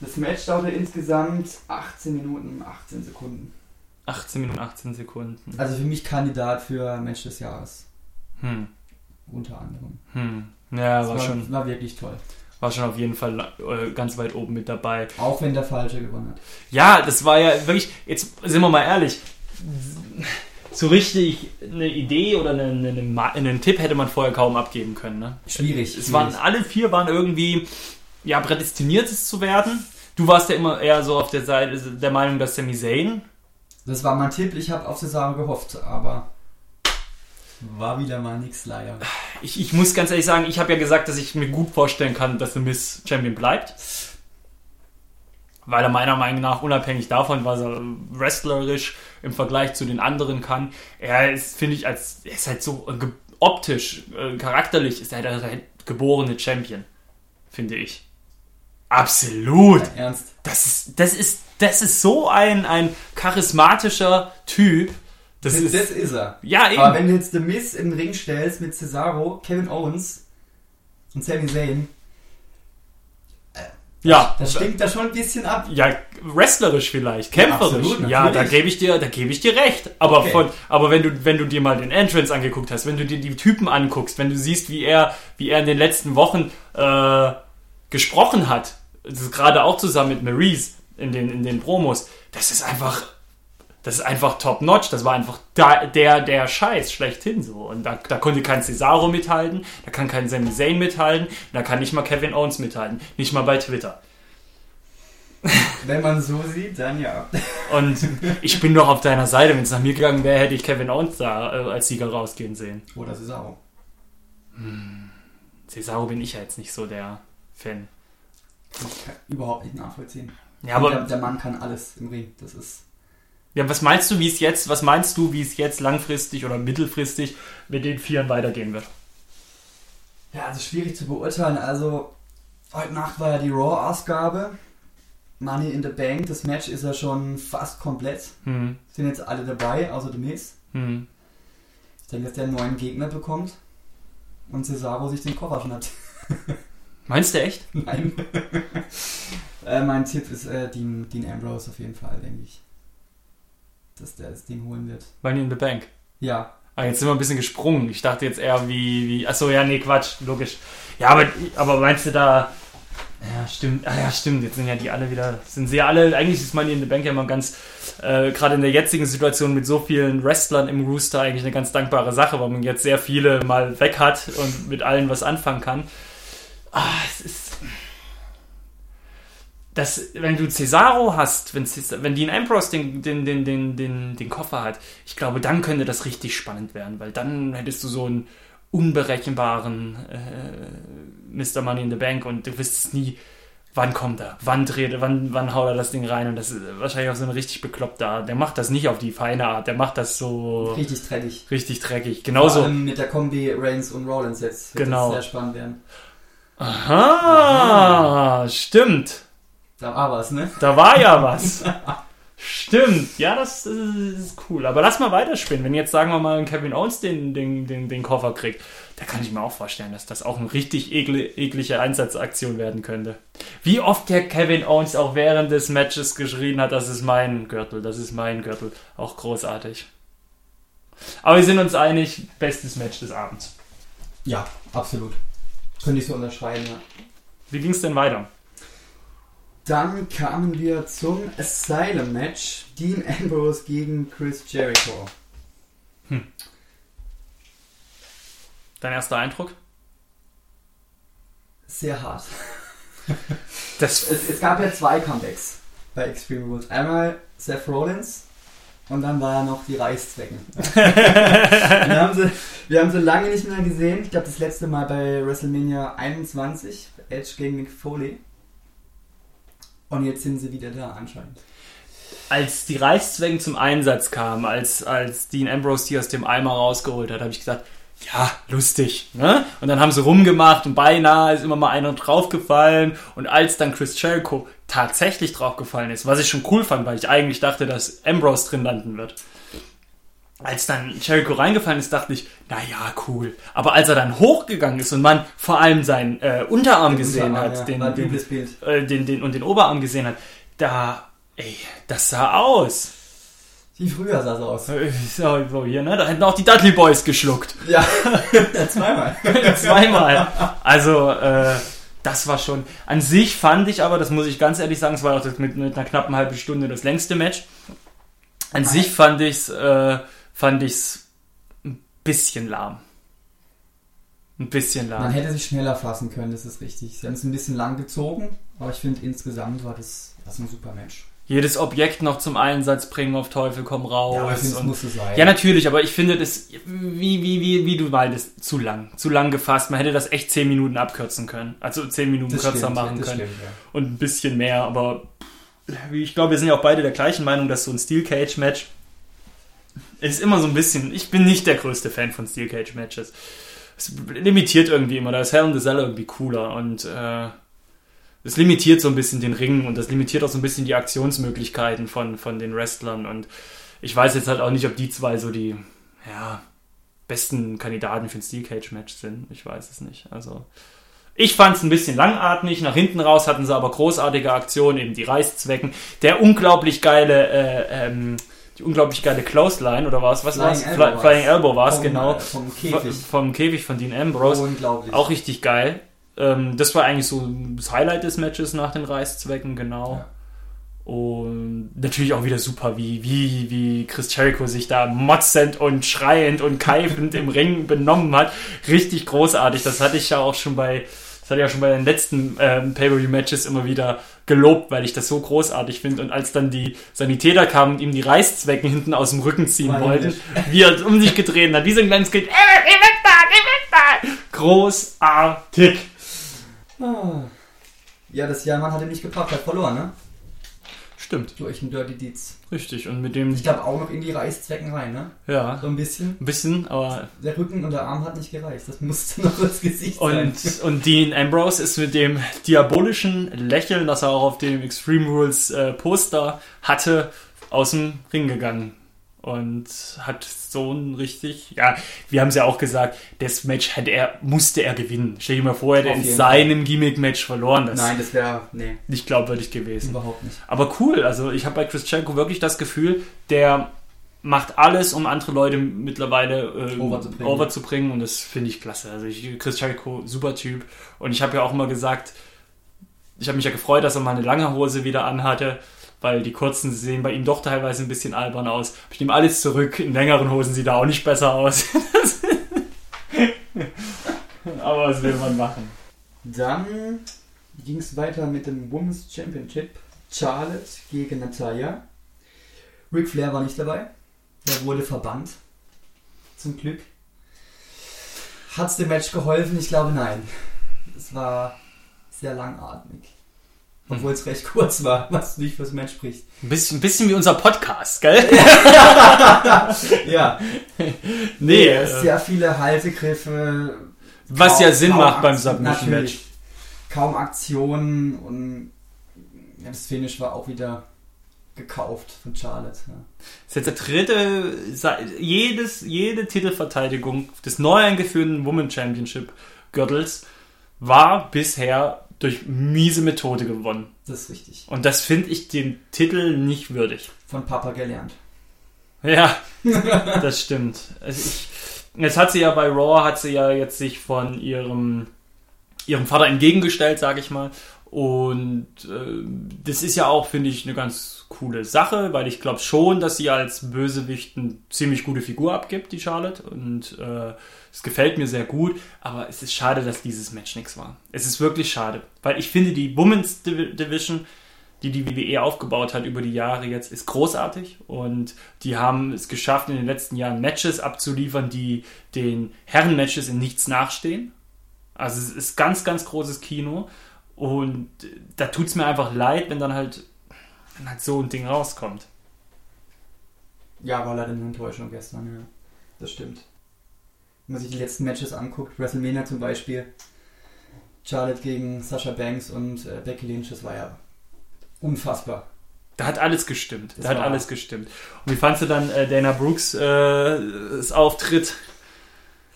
Das Match dauerte insgesamt 18 Minuten, 18 Sekunden. 18 Minuten, 18 Sekunden. Also für mich Kandidat für Match des Jahres. Hm. Unter anderem. Hm. Ja, Das war schon, war wirklich toll. war schon auf jeden Fall äh, ganz weit oben mit dabei. Auch wenn der Falsche gewonnen hat. Ja, das war ja wirklich, jetzt sind wir mal ehrlich, so richtig eine Idee oder einen, einen, einen Tipp hätte man vorher kaum abgeben können. Ne? Schwierig. Es waren, alle vier waren irgendwie ja, prädestiniert, es zu werden. Du warst ja immer eher so auf der Seite der Meinung, dass Sami Zayn. Das war mein Tipp. Ich habe auf Cesaro gehofft, aber war wieder mal nix leider. Ich, ich muss ganz ehrlich sagen, ich habe ja gesagt, dass ich mir gut vorstellen kann, dass The Miss Champion bleibt. Weil er meiner Meinung nach, unabhängig davon, was er wrestlerisch im Vergleich zu den anderen kann, er ist, finde ich, als er ist halt so äh, optisch, äh, charakterlich ist er der geborene Champion, finde ich. Absolut. Ernst. Das ist, das ist, das ist so ein, ein charismatischer Typ. Das, Das, ist, das ist er. ja, eben. Aber wenn du jetzt The Miz in den Ring stellst mit Cesaro, Kevin Owens und Sami Zayn, ja, das stinkt da schon ein bisschen ab. Ja, wrestlerisch vielleicht, kämpferisch. absolut, ja, da gebe ich dir, da gebe ich dir recht. Aber Okay. von, aber wenn du, wenn du dir mal den Entrance angeguckt hast, wenn du dir die Typen anguckst, wenn du siehst, wie er, wie er in den letzten Wochen äh, gesprochen hat, das ist gerade auch zusammen mit Maurice in den in den Promos, das ist einfach, das ist einfach top notch. Das war einfach da, der der Scheiß schlechthin so. Und da, da konnte kein Cesaro mithalten, da kann kein Sami Zayn mithalten, da kann nicht mal Kevin Owens mithalten, nicht mal bei Twitter. Wenn man so sieht, dann ja. Und ich bin doch auf deiner Seite. Wenn es nach mir gegangen wäre, hätte ich Kevin Owens da äh, als Sieger rausgehen sehen. Oder Cesaro. Cesaro bin ich ja jetzt nicht so der Fan. Das kann ich überhaupt nicht nachvollziehen. Ja, aber der, der Mann kann alles im Ring. Das ist. Ja, was meinst du, wie es jetzt, was meinst du, wie es jetzt langfristig oder mittelfristig mit den Vieren weitergehen wird? Ja, also schwierig zu beurteilen. Also, heute Nacht war ja die Raw-Ausgabe. Money in the Bank. Das Match ist ja schon fast komplett. Hm, Sind jetzt alle dabei, außer The Miz. hm. Ich denke, dass der einen neuen Gegner bekommt. Und Cesaro sich den Koffer schnappt. Meinst du echt? Nein. äh, mein Tipp ist äh, Dean, Dean Ambrose auf jeden Fall, denke ich. Dass der das Ding holen wird. Money in the Bank. Ja, Ah, jetzt sind wir ein bisschen gesprungen. Ich dachte jetzt eher wie, wie, achso, ja, nee, Quatsch, logisch. Ja, aber, aber meinst du da, ja, stimmt, ah, ja, stimmt, jetzt sind ja die alle wieder, sind sie ja alle, eigentlich ist Money in the Bank ja immer ganz, äh, gerade in der jetzigen Situation mit so vielen Wrestlern im Rooster eigentlich eine ganz dankbare Sache, weil man jetzt sehr viele mal weg hat und mit allen was anfangen kann. Ah, es ist, das, wenn du Cesaro hast, wenn, Ces- wenn Dean Ambrose den, den, den, den, den, den Koffer hat, ich glaube, dann könnte das richtig spannend werden, weil dann hättest du so einen unberechenbaren äh, Mr. Money in the Bank und du wüsstest nie, wann kommt er, wann dreht er, wann, wann haut er das Ding rein und das ist wahrscheinlich auch so eine richtig bekloppte Art. Der macht das nicht auf die feine Art, der macht das so richtig dreckig. richtig dreckig. Vor Genauso. allem mit der Kombi Reigns und Rollins jetzt. Wird Genau. Das sehr spannend werden. Aha, stimmt. Da war was, ne? Da war ja was. Stimmt, ja, das, das ist cool. Aber lass mal weiterspinnen. Wenn jetzt, sagen wir mal, Kevin Owens den, den, den, den Koffer kriegt, da kann ich mir auch vorstellen, dass das auch eine richtig ekle, eklige Einsatzaktion werden könnte. Wie oft der Kevin Owens auch während des Matches geschrien hat, das ist mein Gürtel, das ist mein Gürtel. Auch großartig. Aber wir sind uns einig, bestes Match des Abends. Ja, absolut. Könnte ich so unterschreiben, ja. Wie ging es denn weiter? Dann kamen wir zum Asylum Match. Dean Ambrose gegen Chris Jericho. Dein erster Eindruck? Sehr hart. Es, es gab ja zwei Comebacks bei Extreme Rules. Einmal Seth Rollins und dann war noch die Reißzwecken. wir, haben sie, wir haben sie lange nicht mehr gesehen. Ich glaube, das letzte Mal bei WrestleMania 21, Edge gegen Mick Foley. Und jetzt sind sie wieder da anscheinend. als die Reißzwecken zum Einsatz kamen, als, als Dean Ambrose die aus dem Eimer rausgeholt hat, habe ich gesagt, ja, lustig. Ne? Und dann haben sie rumgemacht und beinahe ist immer mal einer draufgefallen. Und als dann Chris Jericho tatsächlich draufgefallen ist, was ich schon cool fand, weil ich eigentlich dachte, dass Ambrose drin landen wird. Als dann Jericho reingefallen ist, dachte ich, naja, cool. Aber als er dann hochgegangen ist und man vor allem seinen äh, Unterarm gesehen Unterarm, hat, ja, den, war den, Bild. äh, den, den, und den Oberarm gesehen hat, da, ey, das sah aus. Wie früher sah es aus. Äh, So, so hier, ne? Da hätten auch die Dudley Boys geschluckt. Ja, zweimal. Zweimal. Also, äh, das war schon. An sich fand ich aber, das muss ich ganz ehrlich sagen, es war auch das mit, mit einer knappen halben Stunde das längste Match. An sich fand ich's, äh, fand ich's ein bisschen lahm. Ein bisschen Man lahm. hätte sich schneller fassen können, das ist richtig. Sie haben es ein bisschen lang gezogen, aber ich finde insgesamt war das, das ein super Match. Jedes Objekt noch zum Einsatz bringen auf Teufel komm raus. Ja, aber ich finde, es und- sein. Ja, natürlich, aber ich finde das, wie, wie, wie, wie du meintest, zu lang. Zu lang gefasst. Man hätte das echt 10 Minuten abkürzen können. Also 10 Minuten das kürzer stimmt, machen das können. Stimmt, ja. Und ein bisschen mehr, aber ich glaube, wir sind ja auch beide der gleichen Meinung, dass so ein Steel Cage Match ist immer so ein bisschen, ich bin nicht der größte Fan von Steel Cage Matches. Es limitiert irgendwie immer, da ist Hell in the Cell irgendwie cooler und äh, es limitiert so ein bisschen den Ring und das limitiert auch so ein bisschen die Aktionsmöglichkeiten von, von den Wrestlern und ich weiß jetzt halt auch nicht, ob die zwei so die, ja, besten Kandidaten für ein Steel Cage Match sind. Ich weiß es nicht. Also, ich fand es ein bisschen langatmig. Nach hinten raus hatten sie aber großartige Aktionen, eben die Reißzwecken. Der unglaublich geile, äh, ähm, die unglaublich geile Clothesline oder was? Was Flying war's? Elbow Fly. Flying Elbow war es, genau. äh, vom Käfig. Vom Käfig von Dean Ambrose. Unglaublich. Auch richtig geil. Ähm, das war eigentlich so das Highlight des Matches nach den Reißzwecken, genau. Ja. Und natürlich auch wieder super, wie, wie, wie Chris Jericho sich da motzend und schreiend und keifend im Ring benommen hat. Richtig großartig. Das hatte ich ja auch schon bei, das hatte ich ja schon bei den letzten ähm, Pay-Per-View-Matches immer wieder gelobt, weil ich das so großartig finde. Und als dann die Sanitäter kamen und ihm die Reißzwecken hinten aus dem Rücken ziehen wollten, wie er um sich gedreht hat, wie so ein kleines Kind. Äh, geh weg da, geh weg da! Großartig. Ah. Ja, das Jahrmann hat ihm nicht gebracht, hat verloren, ne? Stimmt, Durch den Dirty Deeds. richtig. Und mit dem, Ich glaube auch noch in die Reißzwecken rein, ne? ja, So ein bisschen. ein bisschen, aber Der Rücken und der Arm hat nicht gereicht. Das musste noch das Gesicht sein. Und, und Dean Ambrose ist mit dem diabolischen Lächeln, das er auch auf dem Extreme Rules äh, Poster hatte, aus dem Ring gegangen. Und hat so ein richtig, ja, wir haben es ja auch gesagt, das Match hätte er, musste er gewinnen. Stell dir mal vor, er hätte in seinem Gimmick-Match verloren. Das Nein, das wäre. Nee, nicht glaubwürdig gewesen. überhaupt nicht. Aber cool, also ich habe bei Chris Jericho wirklich das Gefühl, der macht alles, um andere Leute mittlerweile ähm, Overzubringen. overzubringen und das finde ich klasse. Also ich, Chris Jericho, super Typ und ich habe ja auch immer gesagt, ich habe mich ja gefreut, dass er mal eine lange Hose wieder anhatte, weil die kurzen sehen bei ihm doch teilweise ein bisschen albern aus. Ich nehme alles zurück, in längeren Hosen sieht er auch nicht besser aus. Aber was will man machen? Dann ging es weiter mit dem Women's Championship. Charlotte gegen Natalia. Ric Flair war nicht dabei. Der wurde verbannt. Zum Glück. Hat's dem Match geholfen? Ich glaube nein. Es war sehr langatmig. Obwohl es recht kurz war, was nicht fürs Match spricht. Ein bisschen, ein bisschen wie unser Podcast, gell? Ja, Nee, äh, äh, sehr viele Haltegriffe. was ja kaum- Sinn kaum macht beim Aktion- Submission Match. Natürlich. kaum Aktionen und ja, das Finish war auch wieder gekauft von Charlotte. Ja. Das ist jetzt der dritte, jedes, jede Titelverteidigung des neu eingeführten Women Championship Gürtels war bisher durch miese Methode gewonnen. Das ist richtig. Und das finde ich den Titel nicht würdig. Von Papa gelernt. Ja, das stimmt. Also ich, jetzt hat sie ja bei Raw, hat sie ja jetzt sich von ihrem, ihrem Vater entgegengestellt, sage ich mal. Und äh, das ist ja auch, finde ich, eine ganz coole Sache, weil ich glaube schon, dass sie als Bösewicht eine ziemlich gute Figur abgibt, die Charlotte. Und äh, es gefällt mir sehr gut, aber es ist schade, dass dieses Match nichts war. Es ist wirklich schade, weil ich finde, die Women's Division, die die WWE aufgebaut hat über die Jahre jetzt, ist großartig. Und die haben es geschafft, in den letzten Jahren Matches abzuliefern, die den Herren-Matches in nichts nachstehen. Also es ist ganz, ganz großes Kino. Und da tut es mir einfach leid, wenn dann halt, wenn halt so ein Ding rauskommt. Ja, war leider eine Enttäuschung gestern, ja. Das stimmt. Wenn man sich die letzten Matches anguckt, WrestleMania zum Beispiel, Charlotte gegen Sasha Banks und äh, Becky Lynch, das war ja unfassbar. Da hat alles gestimmt. Das da hat alles gestimmt. Und wie fandst du dann äh, Dana Brooks äh, Auftritt?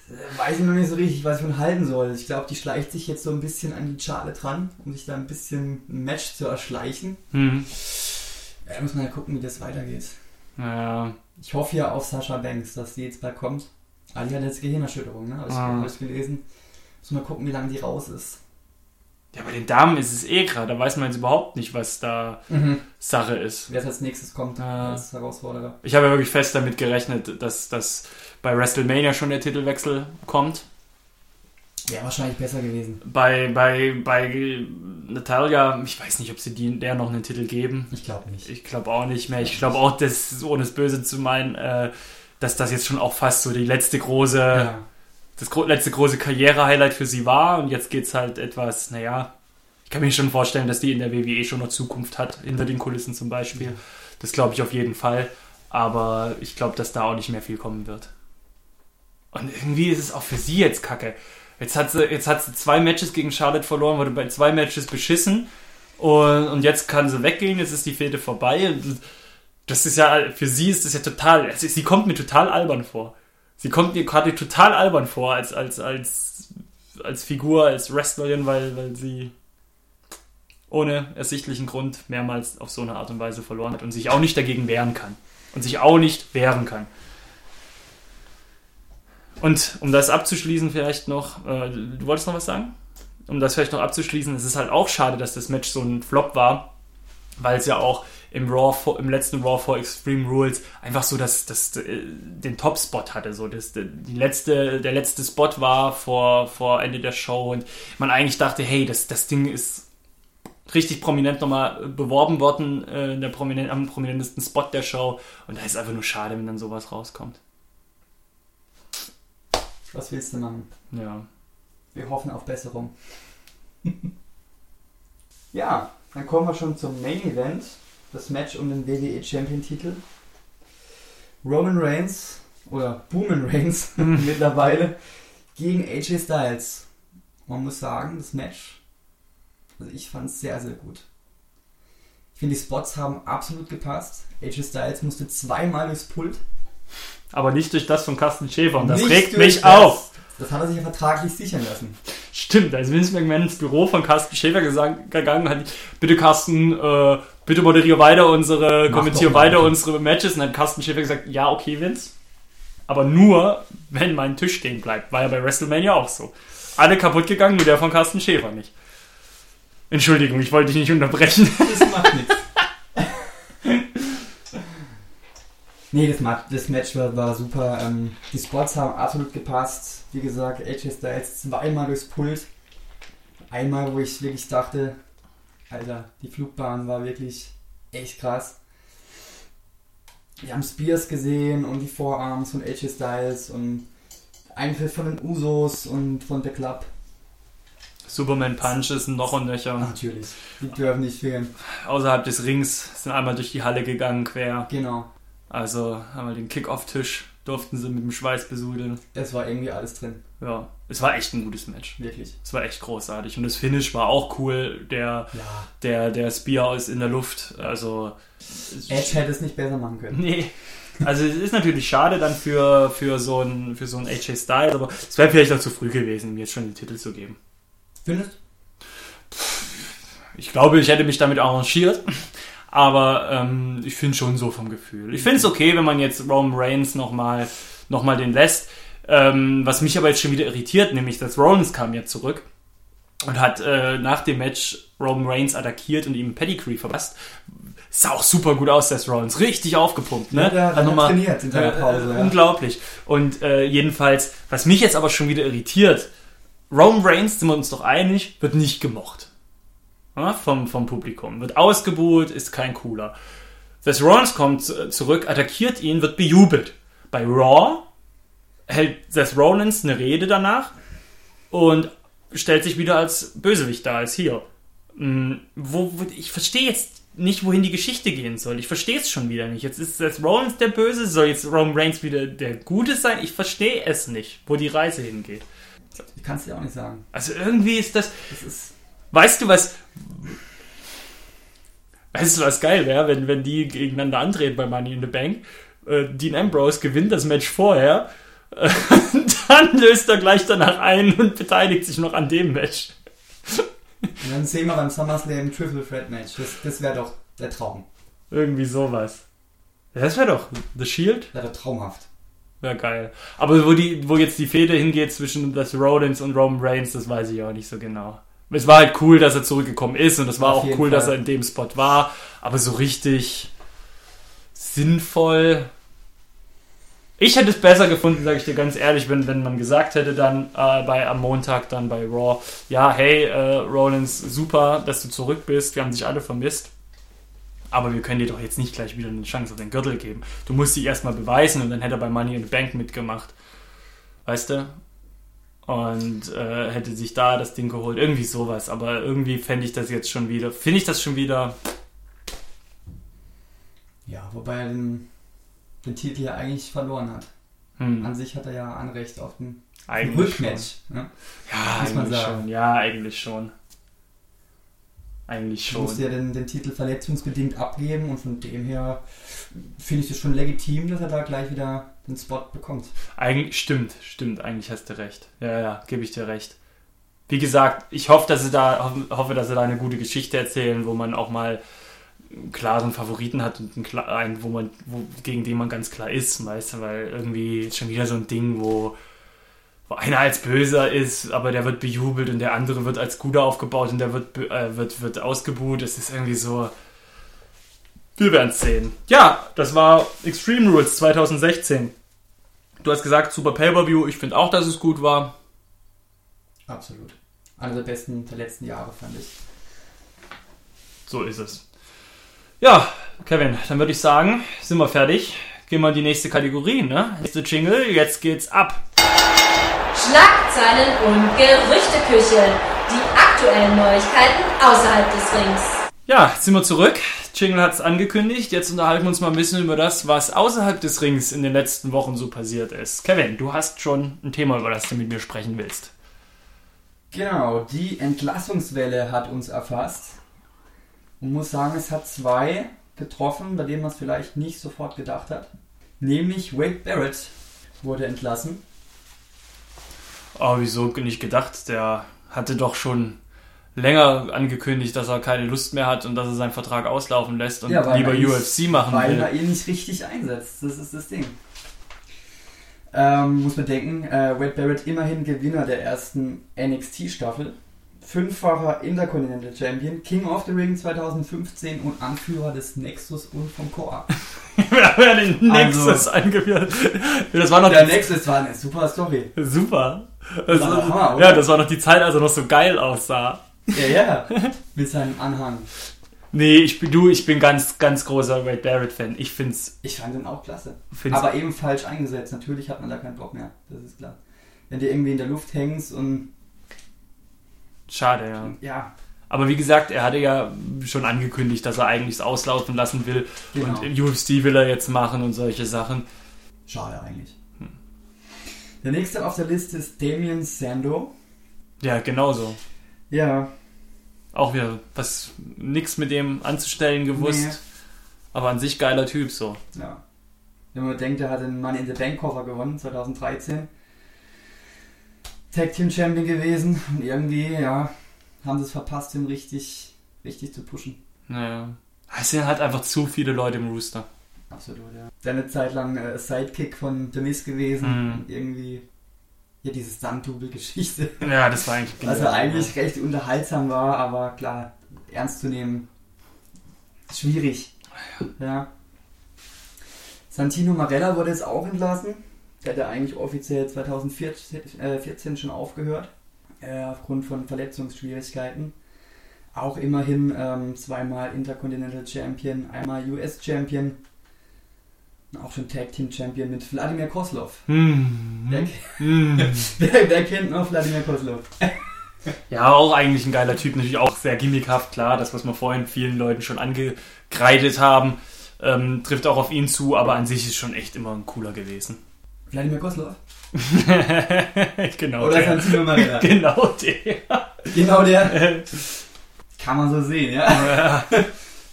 Äh, weiß ich noch nicht so richtig, was ich von halten soll. Ich glaube, die schleicht sich jetzt so ein bisschen an die Schale dran, um sich da ein bisschen ein Match zu erschleichen. Mhm. Ja, muss man ja gucken, wie das weitergeht. Ja. Ich hoffe ja auf Sascha Banks, dass die jetzt bald kommt. Ah, die hat jetzt Gehirnerschütterung, ne? Habe ich, ah. hab gelesen. Muss mal gucken, wie lange die raus ist. Ja, bei den Damen ist es eh gerade. Da weiß man jetzt überhaupt nicht, was da mhm. Sache ist. Wer als nächstes kommt ja. als Herausforderer. Ich habe ja wirklich fest damit gerechnet, dass, dass bei WrestleMania schon der Titelwechsel kommt. Wäre wahrscheinlich besser gewesen. Bei, bei, bei Natalia, ich weiß nicht, ob sie die, der noch einen Titel geben. Ich glaube nicht. Ich glaube auch nicht mehr. Ich glaube auch, dass, ohne es böse zu meinen, äh, dass das jetzt schon auch fast so die letzte große, ja. das gro letzte große Karriere-Highlight für sie war. Und jetzt geht es halt etwas, naja, ich kann mir schon vorstellen, dass die in der WWE schon noch Zukunft hat, hinter den Kulissen zum Beispiel. Das glaube ich auf jeden Fall. Aber ich glaube, dass da auch nicht mehr viel kommen wird. Und irgendwie ist es auch für sie jetzt kacke. Jetzt hat sie, jetzt hat sie zwei Matches gegen Charlotte verloren, wurde bei zwei Matches beschissen. Und, und jetzt kann sie weggehen, jetzt ist die Fehde vorbei. Das ist ja, für sie ist das ja total, sie kommt mir total albern vor. Sie kommt mir gerade total albern vor als, als, als, als Figur, als Wrestlerin, weil, weil sie ohne ersichtlichen Grund mehrmals auf so eine Art und Weise verloren hat und sich auch nicht dagegen wehren kann. Und sich auch nicht wehren kann. Und um das abzuschließen, vielleicht noch, äh, du wolltest noch was sagen? Um das vielleicht noch abzuschließen, es ist halt auch schade, dass das Match so ein Flop war, weil es ja auch im Raw im letzten Raw for Extreme Rules einfach so das, das, äh, den Top-Spot hatte. So das, die letzte, der letzte Spot war vor, vor Ende der Show und man eigentlich dachte, hey, das, das Ding ist richtig prominent nochmal beworben worden, äh, in der prominent, am prominentesten Spot der Show. Und da ist einfach nur schade, wenn dann sowas rauskommt. Was willst du machen? Ja. Wir hoffen auf Besserung. ja, dann kommen wir schon zum Main Event. Das Match um den WWE Champion Titel. Roman Reigns oder Booman Reigns mittlerweile gegen AJ Styles. Man muss sagen, das Match, also ich fand es sehr, sehr gut. Ich finde, die Spots haben absolut gepasst. AJ Styles musste zweimal durchs Pult. Aber nicht durch das von Carsten Schäfer. Und das nicht regt mich das. auf. Das hat er sich ja vertraglich sichern lassen. Stimmt, da ist Vince McMahon ins Büro von Carsten Schäfer gegangen und hat, bitte Carsten, äh, bitte moderiere weiter unsere, Mach kommentiere weiter unsere Matches. Und dann hat Carsten Schäfer gesagt, ja, okay, Vince. Aber nur, wenn mein Tisch stehen bleibt. War ja bei WrestleMania auch so. Alle kaputt gegangen, nur der von Carsten Schäfer nicht. Entschuldigung, ich wollte dich nicht unterbrechen. Das macht nichts. Nee, das, das Match war, war super. Ähm, die Spots haben absolut gepasst. Wie gesagt, AJ Styles zweimal durchs Pult. Einmal, wo ich wirklich dachte, Alter, die Flugbahn war wirklich echt krass. Wir haben Spears gesehen und die Vorarms von AJ Styles und Eingriff von den Usos und von der Club. Superman Punches noch und nöcher. Natürlich, die dürfen nicht fehlen. Außerhalb des Rings sind einmal durch die Halle gegangen, quer. Genau. Also haben wir den Kick-Off-Tisch durften sie mit dem Schweiß besudeln. Es war irgendwie alles drin, Ja, es war echt ein gutes Match. wirklich. Es war echt großartig. Und das Finish war auch cool. Der, Ja. der, der Spear ist in der Luft. Also. Edge hätte es nicht besser machen können. Nee. Also es ist natürlich schade dann für, für so ein für so ein AJ Styles, aber es wäre vielleicht auch zu früh gewesen, ihm jetzt schon den Titel zu geben. Findest? Ich glaube, ich hätte mich damit arrangiert. Aber ähm, ich finde schon so vom Gefühl. Ich finde es okay, wenn man jetzt Roman Reigns nochmal noch mal den lässt. Ähm, was mich aber jetzt schon wieder irritiert, nämlich dass Rollins kam ja zurück und hat äh, nach dem Match Roman Reigns attackiert und ihm Pedigree verpasst. Sah auch super gut aus, der Rollins. Richtig aufgepumpt, ne? Ja, der hat nochmal- trainiert in seiner äh, Pause, ja. Unglaublich. Und äh, jedenfalls, was mich jetzt aber schon wieder irritiert, Roman Reigns, sind wir uns doch einig, wird nicht gemocht. Ja, vom, vom Publikum. Wird ausgebuht, ist kein cooler. Seth Rollins kommt zu- zurück, attackiert ihn, wird bejubelt. Bei Raw hält Seth Rollins eine Rede danach und stellt sich wieder als Bösewicht da, als hier. Wo, wo, ich verstehe jetzt nicht, wohin die Geschichte gehen soll. Ich verstehe es schon wieder nicht. Jetzt ist Seth Rollins der Böse, soll jetzt Roman Reigns wieder der Gute sein? Ich verstehe es nicht, wo die Reise hingeht. Ich kann es dir auch nicht sagen. Also irgendwie ist das, Das ist. Weißt du was? Weißt du, was geil wäre, wenn, wenn die gegeneinander antreten bei Money in the Bank? Äh, Dean Ambrose gewinnt das Match vorher, äh, dann löst er gleich danach ein und beteiligt sich noch an dem Match. Und dann sehen wir beim SummerSlam Triple Threat Match. Das, das wäre doch der Traum. Irgendwie sowas. Das wäre doch The Shield. Wäre doch traumhaft. Wäre geil. Aber wo, die, wo jetzt die Fehde hingeht zwischen Seth Rollins und Roman Reigns, das weiß ich auch nicht so genau. Es war halt cool, dass er zurückgekommen ist und es war Auf auch cool, dass Fall. er in dem Spot war. Aber so richtig sinnvoll. Ich hätte es besser gefunden, sage ich dir ganz ehrlich, wenn, wenn man gesagt hätte dann äh, bei am Montag dann bei Raw, ja, hey, äh, Rollins, super, dass du zurück bist, wir haben dich alle vermisst. Aber wir können dir doch jetzt nicht gleich wieder eine Chance auf den Gürtel geben. Du musst dich erstmal beweisen und dann hätte er bei Money in the Bank mitgemacht. Weißt du? Und äh, hätte sich da das Ding geholt. Irgendwie sowas. Aber irgendwie fände ich das jetzt schon wieder. Finde ich das schon wieder. Ja, wobei er den, den Titel ja eigentlich verloren hat. Hm, An sich hat er ja Anrecht auf den schon. Rückmatch. Ne? Ja, Muss man eigentlich sagen. schon. Ja, eigentlich schon. Eigentlich Du musst schon. ja den, den Titel verletzungsbedingt abgeben und von dem her finde ich es schon legitim, dass er da gleich wieder den Spot bekommt. Eigentlich stimmt, stimmt. Eigentlich hast du recht. Ja, ja, gebe ich dir recht. Wie gesagt, ich hoffe, dass sie da hoffe- dass sie da eine gute Geschichte erzählen, wo man auch mal einen klaren Favoriten hat und einen wo man, wo, gegen den man ganz klar ist, weißt du, weil irgendwie ist schon wieder so ein Ding, wo, wo einer als Böser ist, aber der wird bejubelt und der andere wird als Guter aufgebaut und der wird, äh, wird, wird ausgebuht. Es ist irgendwie so. Wir werden es sehen. Ja, das war Extreme Rules 2016. Du hast gesagt, super Pay-Per-View. Ich finde auch, dass es gut war. Absolut. Einer der besten der letzten Jahre, fand ich. So ist es. Ja, Kevin, dann würde ich sagen, sind wir fertig. Gehen wir in die nächste Kategorie, ne? Nächste Jingle, jetzt geht's ab. Schlagzeilen und Gerüchteküche. Die aktuellen Neuigkeiten außerhalb des Rings. Ja, jetzt sind wir zurück. Jingle hat's angekündigt. Jetzt unterhalten wir uns mal ein bisschen über das, was außerhalb des Rings in den letzten Wochen so passiert ist. Kevin, du hast schon ein Thema, über das du mit mir sprechen willst. Genau, die Entlassungswelle hat uns erfasst. Und muss sagen, es hat zwei getroffen, bei denen man es vielleicht nicht sofort gedacht hat. Nämlich Wade Barrett wurde entlassen. Oh, wieso nicht gedacht? Der hatte doch schon länger angekündigt, dass er keine Lust mehr hat und dass er seinen Vertrag auslaufen lässt und Ja, weil lieber er UFC machen weil will. er ihn nicht richtig einsetzt. Das ist das Ding. Ähm, muss man denken, äh, Wade Barrett immerhin Gewinner der ersten NXT-Staffel, fünffacher Intercontinental Champion, King of the Ring 2015 und Anführer des Nexus und vom Core. Wir haben den Also- Nexus eingeführt. Das war noch Der Nexus war eine super Story. super. Das, War Hammer, oder? ja, das war noch die Zeit, als er noch so geil aussah. Ja, ja, mit seinem Anhang. Nee, ich bin du, ich bin ganz, ganz großer Wade Barrett Fan. Ich find's, Ich fand ihn auch klasse. find's Aber eben falsch eingesetzt. Natürlich hat man da keinen Bock mehr. Das ist klar. Wenn du irgendwie in der Luft hängst und schade, ja. ja, Aber wie gesagt, er hatte ja schon angekündigt, dass er eigentlich es auslaufen lassen will. Genau. Und UFC will er jetzt machen und solche Sachen. Schade eigentlich. Der nächste auf der Liste ist Damien Sando. Ja, genauso. Ja, Auch wieder was nix mit dem anzustellen gewusst. Nee. Aber an sich geiler Typ so. ja. Wenn man denkt, er hat den Money in the Bank Koffer gewonnen, 2013. Tag Team Champion gewesen und irgendwie, ja, haben sie es verpasst, ihn richtig, richtig zu pushen. Naja. Es sind halt einfach zu viele Leute im Rooster. Absolut, ja. Dann eine Zeit lang äh, Sidekick von The Miz gewesen. Mhm. Und irgendwie, ja, diese Stunt-Double-Geschichte. Ja, das war eigentlich Also eigentlich recht unterhaltsam war, aber klar, ernst zu nehmen, schwierig. Ja. Santino Marella wurde jetzt auch entlassen. Der hat ja eigentlich offiziell 2014 äh, 14 schon aufgehört. Äh, aufgrund von Verletzungsschwierigkeiten. Auch immerhin ähm, zweimal Intercontinental Champion, einmal US Champion. Auch schon Tag Team Champion mit Wladimir Koslov. Hm. Wer, Hm. wer, wer kennt noch Wladimir Koslov? Ja, auch eigentlich ein geiler Typ, natürlich auch sehr gimmickhaft, klar, das, was wir vorhin vielen Leuten schon angekreidet haben, ähm, trifft auch auf ihn zu, aber an sich ist schon echt immer ein cooler gewesen. Wladimir Koslov? genau Oder der. Santino Marella? Genau der. Genau der. Kann man so sehen, ja. Ja.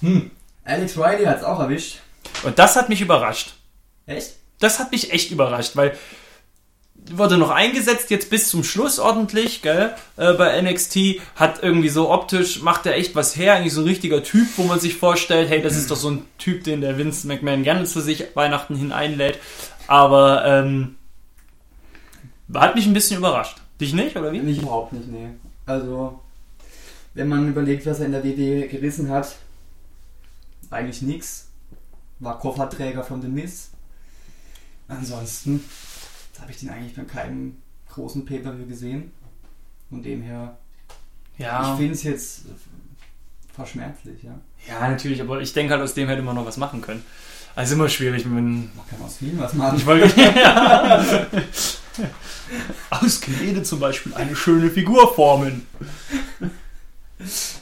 Hm. Alex Riley hat es auch erwischt. Und das hat mich überrascht. Echt? Das hat mich echt überrascht, weil wurde noch eingesetzt, jetzt bis zum Schluss ordentlich, gell, äh, bei NXT, hat irgendwie so optisch, macht er echt was her, eigentlich so ein richtiger Typ, wo man sich vorstellt, hey, das ist doch so ein Typ, den der Vince McMahon gerne zu sich Weihnachten hin einlädt, aber ähm, hat mich ein bisschen überrascht. Dich nicht, oder wie? Mich überhaupt nicht, nee. Also, wenn man überlegt, was er in der WWE gerissen hat, eigentlich nix. War Kofferträger von The Miz. Ansonsten habe ich den eigentlich bei keinem großen Pay-Per-View gesehen. Von dem her, ich Ja, finde es jetzt verschmerzlich, ja. ja, natürlich, aber ich denke halt, aus dem hätte man noch was machen können. Also immer schwierig, wenn Man kann aus vielen was machen. Ich wollte. Aus Gerede zum Beispiel eine schöne Figur formen.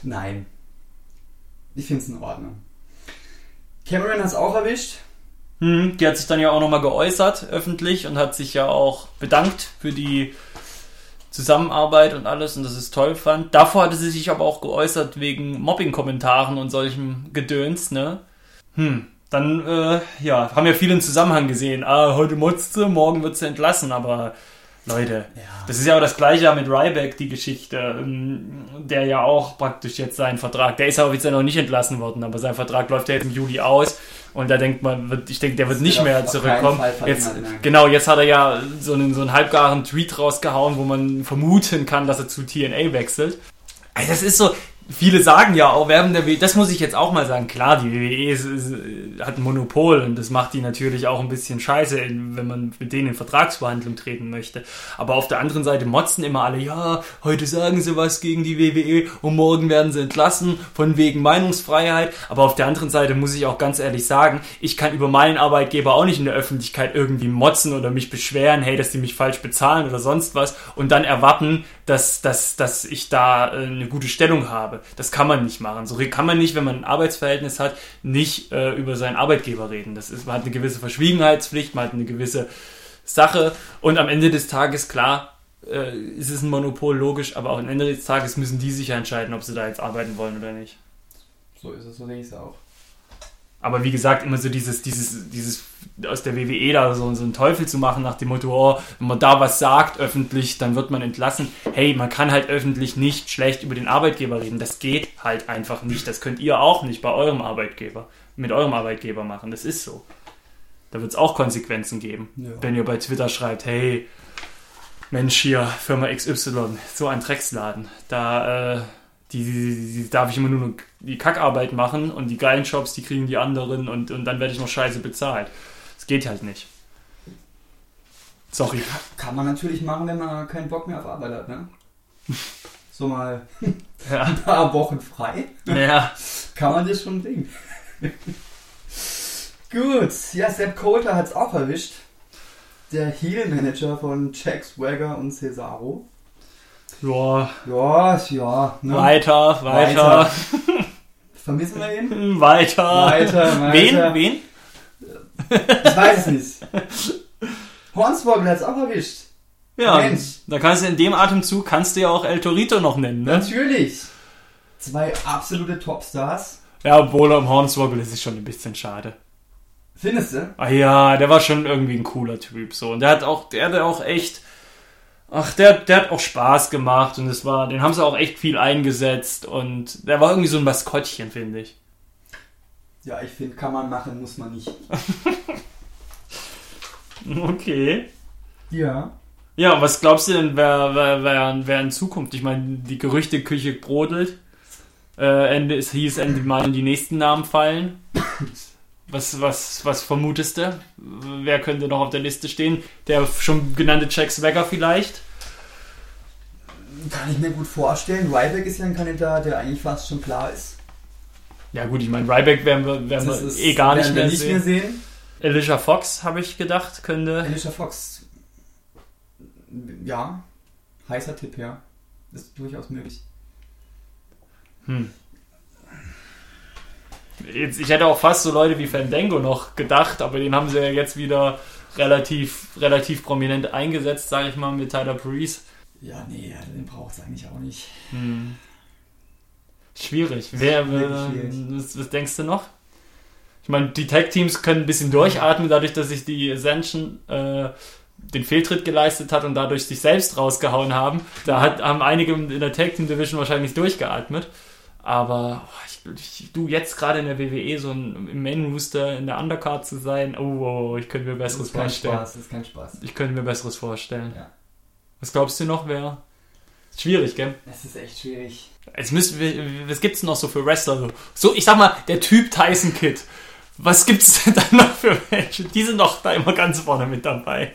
Nein. Ich finde es in Ordnung. Cameron hat es auch erwischt. Hm, die hat sich dann ja auch nochmal geäußert, öffentlich, und hat sich ja auch bedankt für die Zusammenarbeit und alles und das ist toll fand. Davor hatte sie sich aber auch geäußert wegen Mobbing-Kommentaren und solchem Gedöns, ne? Hm. Dann, äh, ja, haben ja viele einen Zusammenhang gesehen. Ah, heute motzt sie, morgen wird sie entlassen, aber Leute, Ja. Das ist ja auch das gleiche mit Ryback, die Geschichte, ähm, der ja auch praktisch jetzt seinen Vertrag, der ist ja offiziell noch nicht entlassen worden, aber sein Vertrag läuft ja jetzt im Juli aus und da denkt man, wird, ich denke, der wird nicht wird mehr zurückkommen. Jetzt, genau, jetzt hat er ja so einen, so einen halbgaren Tweet rausgehauen, wo man vermuten kann, dass er zu TNA wechselt. Also das ist so, viele sagen ja auch, während der WWE, das muss ich jetzt auch mal sagen, klar, die WWE ist, ist, hat ein Monopol und das macht die natürlich auch ein bisschen scheiße, wenn man mit denen in Vertragsverhandlung treten möchte. Aber auf der anderen Seite motzen immer alle, ja, heute sagen sie was gegen die WWE und morgen werden sie entlassen, von wegen Meinungsfreiheit. Aber auf der anderen Seite muss ich auch ganz ehrlich sagen, ich kann über meinen Arbeitgeber auch nicht in der Öffentlichkeit irgendwie motzen oder mich beschweren, hey, dass die mich falsch bezahlen oder sonst was und dann erwarten, dass, dass, dass ich da äh, eine gute Stellung habe. Das kann man nicht machen. So kann man nicht, wenn man ein Arbeitsverhältnis hat, nicht äh, über seinen Arbeitgeber reden. Das ist, man hat eine gewisse Verschwiegenheitspflicht, man hat eine gewisse Sache und am Ende des Tages, klar, äh, ist es ein Monopol, logisch, aber auch am Ende des Tages müssen die sich entscheiden, ob sie da jetzt arbeiten wollen oder nicht. So ist es, so sehe ich es auch. Aber wie gesagt, immer so dieses, dieses, dieses aus der WWE da so, so einen Teufel zu machen nach dem Motto, oh, wenn man da was sagt öffentlich, dann wird man entlassen. Hey, man kann halt öffentlich nicht schlecht über den Arbeitgeber reden. Das geht halt einfach nicht. Das könnt ihr auch nicht bei eurem Arbeitgeber, mit eurem Arbeitgeber machen. Das ist so. Da wird es auch Konsequenzen geben. Ja. Wenn ihr bei Twitter schreibt, hey, Mensch hier, Firma XY, so ein Drecksladen. Da, äh, die, die, die darf ich immer nur die Kackarbeit machen und die geilen Jobs, die kriegen die anderen und, und dann werde ich noch scheiße bezahlt. Das geht halt nicht. Sorry. Kann man natürlich machen, wenn man keinen Bock mehr auf Arbeit hat, ne? So mal Ja. ein paar Wochen frei. ja. Kann man das schon bringen. Gut, ja, Sepp Coulter hat es auch erwischt. Der Heel-Manager von Jack Swagger und Cesaro. Ja, Ja, ja, ne? weiter, weiter, Vermissen wir ihn? weiter. Weiter, weiter. Wen? Wen? Ich weiß es nicht. Hornswoggle hat's auch erwischt. Ja, Mensch. da kannst du in dem Atemzug kannst du ja auch El Torito noch nennen, ne? Natürlich. Zwei absolute Topstars. Ja, obwohl am Hornswoggle ist es schon ein bisschen schade. Findest du? Ah ja, der war schon irgendwie ein cooler Typ so und der hat auch der hatte auch echt ach, der der hat auch Spaß gemacht und es war, den haben sie auch echt viel eingesetzt und der war irgendwie so ein Maskottchen, finde ich. Ja, ich finde, kann man machen, muss man nicht. Okay. Ja. Ja, was glaubst du denn, wer, wer, wer, wer in Zukunft? Ich meine, die Gerüchteküche brodelt. Äh, Ende, es hieß Ende Mal die nächsten Namen fallen. Was, was, was vermutest du? Wer könnte noch auf der Liste stehen? Der schon genannte Jack Swagger vielleicht? Kann ich mir gut vorstellen. Ryback ist ja ein Kandidat, der eigentlich fast schon klar ist. Ja gut, ich meine, Ryback werden wir, werden wir ist, eh gar nicht werden wir mehr nicht sehen. mehr sehen. Alicia Fox, habe ich gedacht, könnte... Alicia Fox. Ja. Heißer Tipp, ja. Ist durchaus möglich. Hm. Jetzt, ich hätte auch fast so Leute wie Fandango noch gedacht, aber den haben sie ja jetzt wieder relativ, relativ prominent eingesetzt, sage ich mal, mit Tyler Breeze. Ja, nee, den braucht es eigentlich auch nicht. Hm. Schwierig. Wer, wer schwierig. was, was denkst du noch? Ich meine, die Tag-Teams können ein bisschen durchatmen, dadurch, dass sich die Ascension äh, den Fehltritt geleistet hat und dadurch sich selbst rausgehauen haben. Da hat, haben einige in der Tag-Team-Division wahrscheinlich durchgeatmet. Aber oh, ich, ich, du jetzt gerade in der WWE so ein, im Main-Rooster in der Undercard zu sein, oh, oh, oh, ich könnte mir Das Besseres ist kein vorstellen. Spaß, das ist kein Spaß. Ich könnte mir Besseres vorstellen. Ja. Was glaubst du noch, wer? Schwierig, gell? Es ist echt schwierig. Jetzt müssen wir, was gibt's denn noch so für Wrestler? So, so ich sag mal, der Typ Tyson Kidd. Was gibt's denn da noch für welche? Die sind doch da immer ganz vorne mit dabei.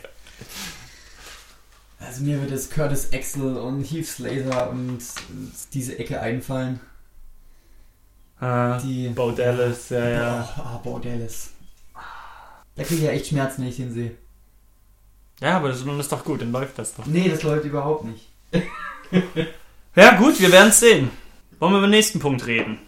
Also mir wird es Curtis Axel und Heath Slater und diese Ecke einfallen. Ah, Die Bo Dallas, ja, ja. Oh, ah, Bo Dallas. Da kriege ich ja echt Schmerzen, wenn ich den sehe. Ja, aber das ist doch gut, dann läuft das doch. Nee, das läuft überhaupt nicht. Ja, gut, wir werden's sehen. Wollen wir über den nächsten Punkt reden?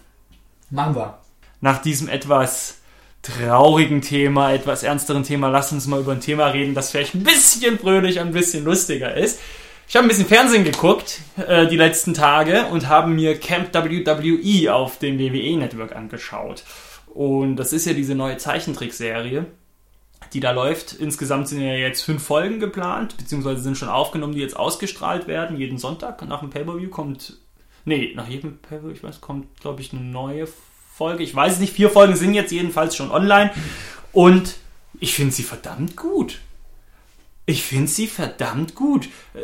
Machen wir. Nach diesem etwas traurigen Thema, etwas ernsteren Thema, lass uns mal über ein Thema reden, das vielleicht ein bisschen fröhlich, ein bisschen lustiger ist. Ich habe ein bisschen Fernsehen geguckt äh, die letzten Tage und habe mir Camp WWE auf dem WWE Network angeschaut. Und das ist ja diese neue Zeichentrickserie, die da läuft. Insgesamt sind ja jetzt fünf Folgen geplant, beziehungsweise sind schon aufgenommen, die jetzt ausgestrahlt werden. Jeden Sonntag nach dem Pay-Per-View kommt, nee, nach jedem Pay-Per-View, ich weiß, kommt, glaube ich, eine neue Folge. Ich weiß es nicht, vier Folgen sind jetzt jedenfalls schon online. Und ich finde sie verdammt gut. Ich finde sie verdammt gut. Äh,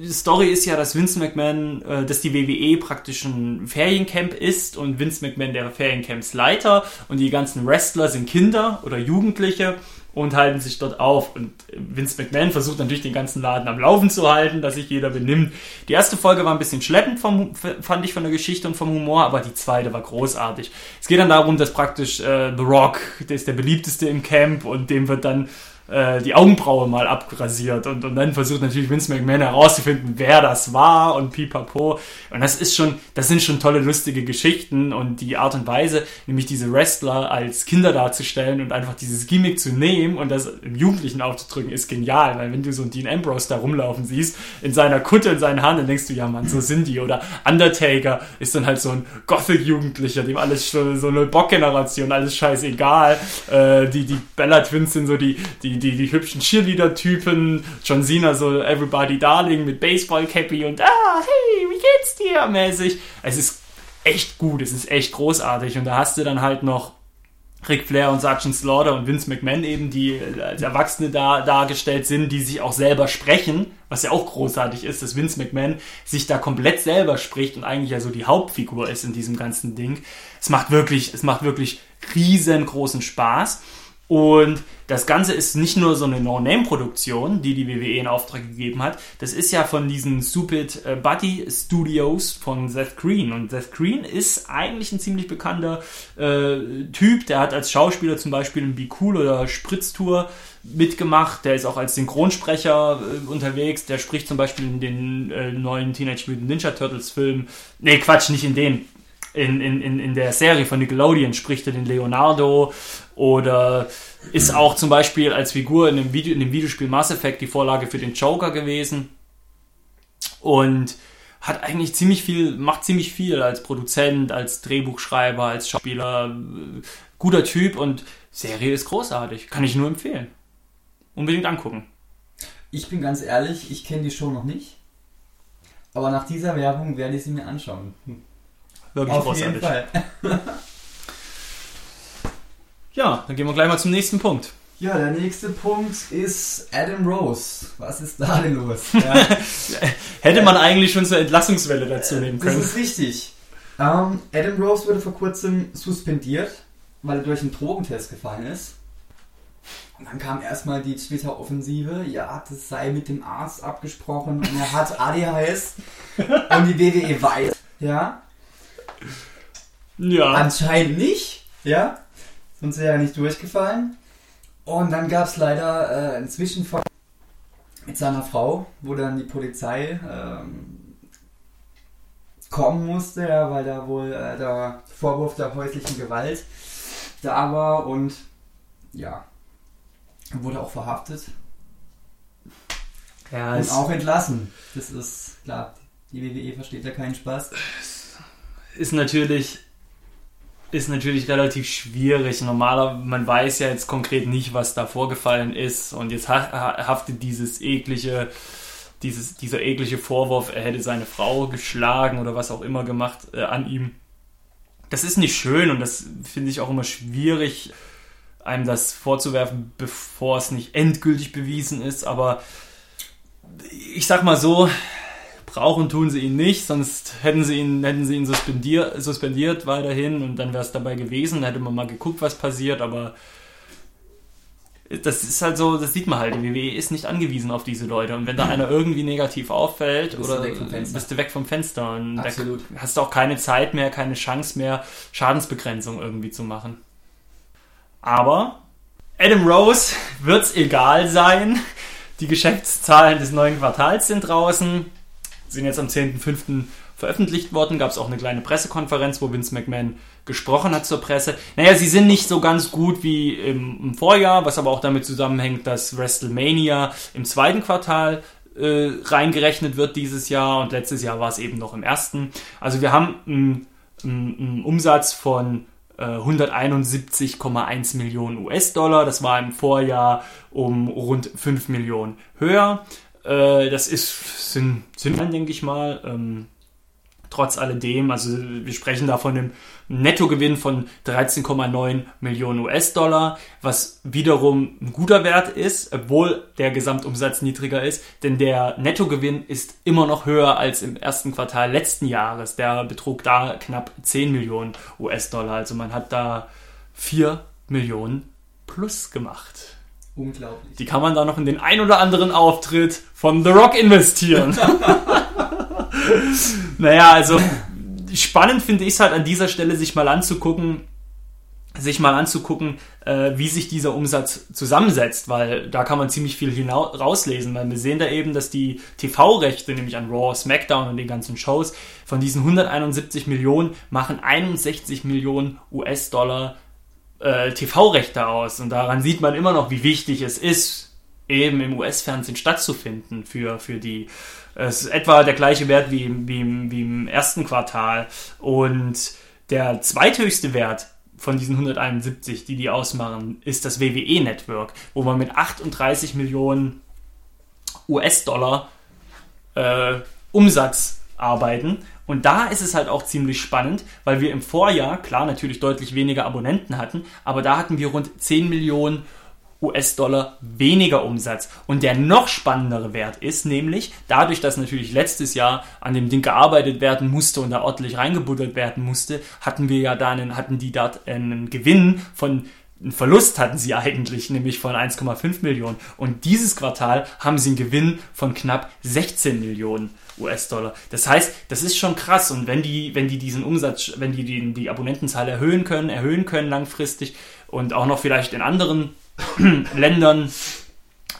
Die Story ist ja, dass Vince McMahon, äh, dass die WWE praktisch ein Feriencamp ist und Vince McMahon der Feriencamps-Leiter und die ganzen Wrestler sind Kinder oder Jugendliche und halten sich dort auf. Und Vince McMahon versucht natürlich den ganzen Laden am Laufen zu halten, dass sich jeder benimmt. Die erste Folge war ein bisschen schleppend, vom, fand ich von der Geschichte und vom Humor, aber die zweite war großartig. Es geht dann darum, dass praktisch äh, The Rock, der ist der beliebteste im Camp und dem wird dann äh, die Augenbraue mal abrasiert und, und dann versucht natürlich Vince McMahon herauszufinden, wer das war und pipapo. Und das ist schon, das sind schon tolle, lustige Geschichten und die Art und Weise, nämlich diese Wrestler als Kinder darzustellen und einfach dieses Gimmick zu nehmen und das im Jugendlichen aufzudrücken, ist genial, weil wenn du so einen Dean Ambrose da rumlaufen siehst, in seiner Kutte, in seinen Haaren, dann denkst du, ja Mann, so sind die. Oder Undertaker ist dann halt so ein Gothic-Jugendlicher, dem alles so eine Bock-Generation, alles scheißegal. Äh, die, die Bella Twins sind so die, die, die, die hübschen Cheerleader-Typen. John Cena so Everybody Darling mit Baseball-Cappy und ah, hey, wie geht's dir? mäßig. Es ist echt gut, es ist echt großartig. Und da hast du dann halt noch Ric Flair und Sergeant Slaughter und Vince McMahon eben, die als Erwachsene da, dargestellt sind, die sich auch selber sprechen, was ja auch großartig ist, dass Vince McMahon sich da komplett selber spricht und eigentlich ja so die Hauptfigur ist in diesem ganzen Ding. Es macht wirklich, es macht wirklich riesengroßen Spaß. Und das Ganze ist nicht nur so eine No-Name-Produktion, die die WWE in Auftrag gegeben hat. Das ist ja von diesen Stupid äh, Buddy Studios von Seth Green. Und Seth Green ist eigentlich ein ziemlich bekannter äh, Typ. Der hat als Schauspieler zum Beispiel in Be Cool oder Spritztour mitgemacht. Der ist auch als Synchronsprecher äh, unterwegs. Der spricht zum Beispiel in den äh, neuen Teenage Mutant Ninja Turtles Film. Nee, Quatsch, nicht in den In, in, in, der Serie von Nickelodeon spricht er den Leonardo oder ist auch zum Beispiel als Figur in dem, Video, in dem Videospiel Mass Effect die Vorlage für den Joker gewesen. Und hat eigentlich ziemlich viel, macht ziemlich viel als Produzent, als Drehbuchschreiber, als Schauspieler. Guter Typ und Serie ist großartig. Kann ich nur empfehlen. Unbedingt angucken. Ich bin ganz ehrlich, ich kenne die Show noch nicht. Aber nach dieser Werbung werde ich sie mir anschauen. Wirklich Auf großartig. jeden Fall. Ja, dann gehen wir gleich mal zum nächsten Punkt. Ja, der nächste Punkt ist Adam Rose. Was ist da denn los? Ja, Hätte man eigentlich schon zur Entlassungswelle dazu nehmen das können. ist richtig. Ähm, Adam Rose wurde vor kurzem suspendiert, weil er durch einen Drogentest gefallen ist. Und dann kam erstmal die Twitter-Offensive, ja, das sei mit dem Arzt abgesprochen und er hat ADHS und die WWE weiß, ja. Ja. Anscheinend nicht, ja. Sonst wäre er nicht durchgefallen. Und dann gab es leider äh, einen Zwischenfall mit seiner Frau, wo dann die Polizei ähm, kommen musste, ja, weil da wohl äh, der Vorwurf der häuslichen Gewalt da war und ja, wurde auch verhaftet ja und auch entlassen. Das ist klar, die WWE versteht ja keinen Spaß. Ist natürlich ist natürlich relativ schwierig. Normaler, man weiß ja jetzt konkret nicht, was da vorgefallen ist und jetzt ha- ha- haftet dieses eklige dieses, dieser eklige Vorwurf, er hätte seine Frau geschlagen oder was auch immer gemacht äh, an ihm. Das ist nicht schön und das finde ich auch immer schwierig, einem das vorzuwerfen, bevor es nicht endgültig bewiesen ist. Aber ich sag mal so, brauchen tun sie ihn nicht, sonst hätten sie ihn, hätten sie ihn suspendiert, suspendiert weiterhin und dann wäre es dabei gewesen. Hätte man mal geguckt, was passiert, aber das ist halt so, das sieht man halt. Die WWE ist nicht angewiesen auf diese Leute. Und wenn da einer irgendwie negativ auffällt, Bist du oder weg vom Fenster. bist du weg vom Fenster. Und Absolut. hast du auch keine Zeit mehr, keine Chance mehr, Schadensbegrenzung irgendwie zu machen. Aber Adam Rose wird's egal sein. Die Geschäftszahlen des neuen Quartals sind draußen, sind jetzt am 10.05. veröffentlicht worden. Gab es auch eine kleine Pressekonferenz, wo Vince McMahon gesprochen hat zur Presse. Naja, sie sind nicht so ganz gut wie im, im Vorjahr, was aber auch damit zusammenhängt, dass WrestleMania im zweiten Quartal äh, reingerechnet wird dieses Jahr und letztes Jahr war es eben noch im ersten. Also wir haben einen, einen, Umsatz von äh, 171,1 Millionen US-Dollar. Das war im Vorjahr um rund 5 Millionen höher. Äh, das ist, sind, sind denke ich mal, ähm, trotz alledem, also wir sprechen da von einem Nettogewinn von 13,9 Millionen US-Dollar, was wiederum ein guter Wert ist, obwohl der Gesamtumsatz niedriger ist, denn der Nettogewinn ist immer noch höher als im ersten Quartal letzten Jahres. Der betrug da knapp 10 Millionen US-Dollar, also man hat da 4 Millionen plus gemacht. Unglaublich. Die kann man da noch in den ein oder anderen Auftritt von The Rock investieren. naja, also spannend finde ich es halt an dieser Stelle, sich mal anzugucken, sich mal anzugucken, äh, wie sich dieser Umsatz zusammensetzt, weil da kann man ziemlich viel rauslesen, weil wir sehen da eben, dass die TV-Rechte, nämlich an Raw, SmackDown und den ganzen Shows, von diesen 171 Millionen machen 61 Millionen US-Dollar äh, TV-Rechte aus. Und daran sieht man immer noch, wie wichtig es ist, eben im US-Fernsehen stattzufinden für, für die. Es ist etwa der gleiche Wert wie, im- wie, wie im ersten Quartal. Und der zweithöchste Wert von diesen 171, die die ausmachen, ist das WWE-Network, wo man mit 38 Millionen US-Dollar äh, Umsatz arbeiten. Und da ist es halt auch ziemlich spannend, weil wir im Vorjahr, klar, natürlich deutlich weniger Abonnenten hatten, aber da hatten wir rund 10 Millionen US-Dollar weniger Umsatz. Und der noch spannendere Wert ist nämlich, dadurch, dass natürlich letztes Jahr an dem Ding gearbeitet werden musste und da ordentlich reingebuttert werden musste, hatten wir ja da einen, hatten die dort einen Gewinn von einen Verlust hatten sie eigentlich, nämlich von 1,5 Millionen. Und dieses Quartal haben sie einen Gewinn von knapp 16 Millionen US-Dollar. Das heißt, das ist schon krass. Und wenn die, wenn die diesen Umsatz, wenn die die, die Abonnentenzahl erhöhen können, erhöhen können langfristig und auch noch vielleicht in anderen Ländern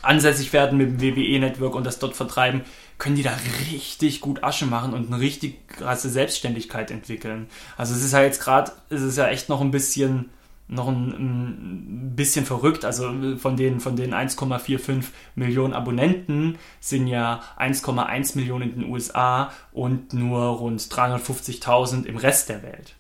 ansässig werden mit dem WWE-Network und das dort vertreiben, können die da richtig gut Asche machen und eine richtig krasse Selbstständigkeit entwickeln. Also es ist ja jetzt gerade, es ist ja echt noch ein bisschen noch ein, ein, bisschen verrückt. Also von den, von den 1,45 Millionen Abonnenten sind ja 1,1 Millionen in den USA und nur rund 350.000 im Rest der Welt.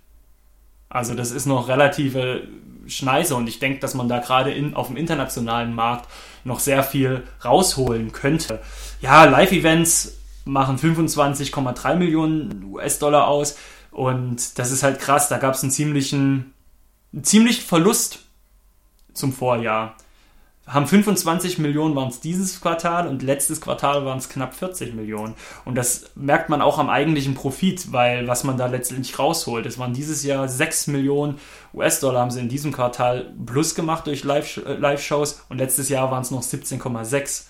Also das ist noch relative Schneise und ich denke, dass man da gerade auf dem internationalen Markt noch sehr viel rausholen könnte. Ja, Live-Events machen 25,3 Millionen US-Dollar aus und das ist halt krass. Da gab es einen ziemlichen ziemlich Verlust zum Vorjahr. Haben 25 Millionen waren es dieses Quartal und letztes Quartal waren es knapp 40 Millionen. Und das merkt man auch am eigentlichen Profit, weil was man da letztendlich rausholt. Es waren dieses Jahr 6 Millionen US-Dollar haben sie in diesem Quartal plus gemacht durch äh, Live-Shows und letztes Jahr waren es noch 17,6.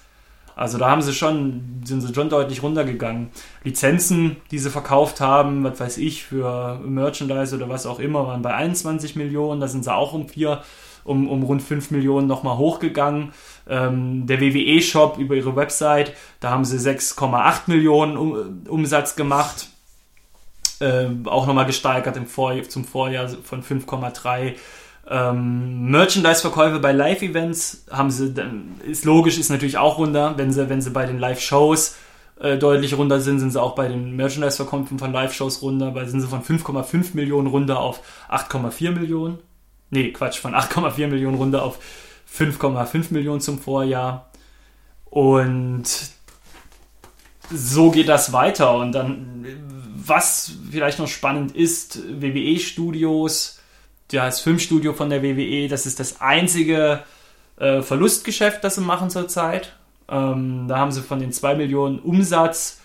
Also da haben sie schon, sind sie schon deutlich runtergegangen. Lizenzen, die sie verkauft haben, was weiß ich, für Merchandise oder was auch immer, waren bei 21 Millionen. Da sind sie auch um vier, um, um rund 5 Millionen nochmal hochgegangen. Ähm, der WWE-Shop über ihre Website, da haben sie 6,8 Millionen um, Umsatz gemacht. Ähm, auch nochmal gesteigert im Vor zum Vorjahr von 5,3 ähm, Merchandise-Verkäufe bei Live-Events haben sie, ist logisch, ist natürlich auch runter. Wenn sie, wenn sie bei den Live-Shows äh, deutlich runter sind, sind sie auch bei den Merchandise-Verkäufen von Live-Shows runter, weil sind sie von 5,5 Millionen runter auf 8,4 Millionen. Nee, Quatsch, von 8,4 Millionen runter auf 5,5 Millionen zum Vorjahr. Und so geht das weiter. Und dann, was vielleicht noch spannend ist, WWE-Studios das Filmstudio von der WWE, das ist das einzige äh, Verlustgeschäft, das sie machen zurzeit. Ähm, da haben sie von den 2 Millionen Umsatz,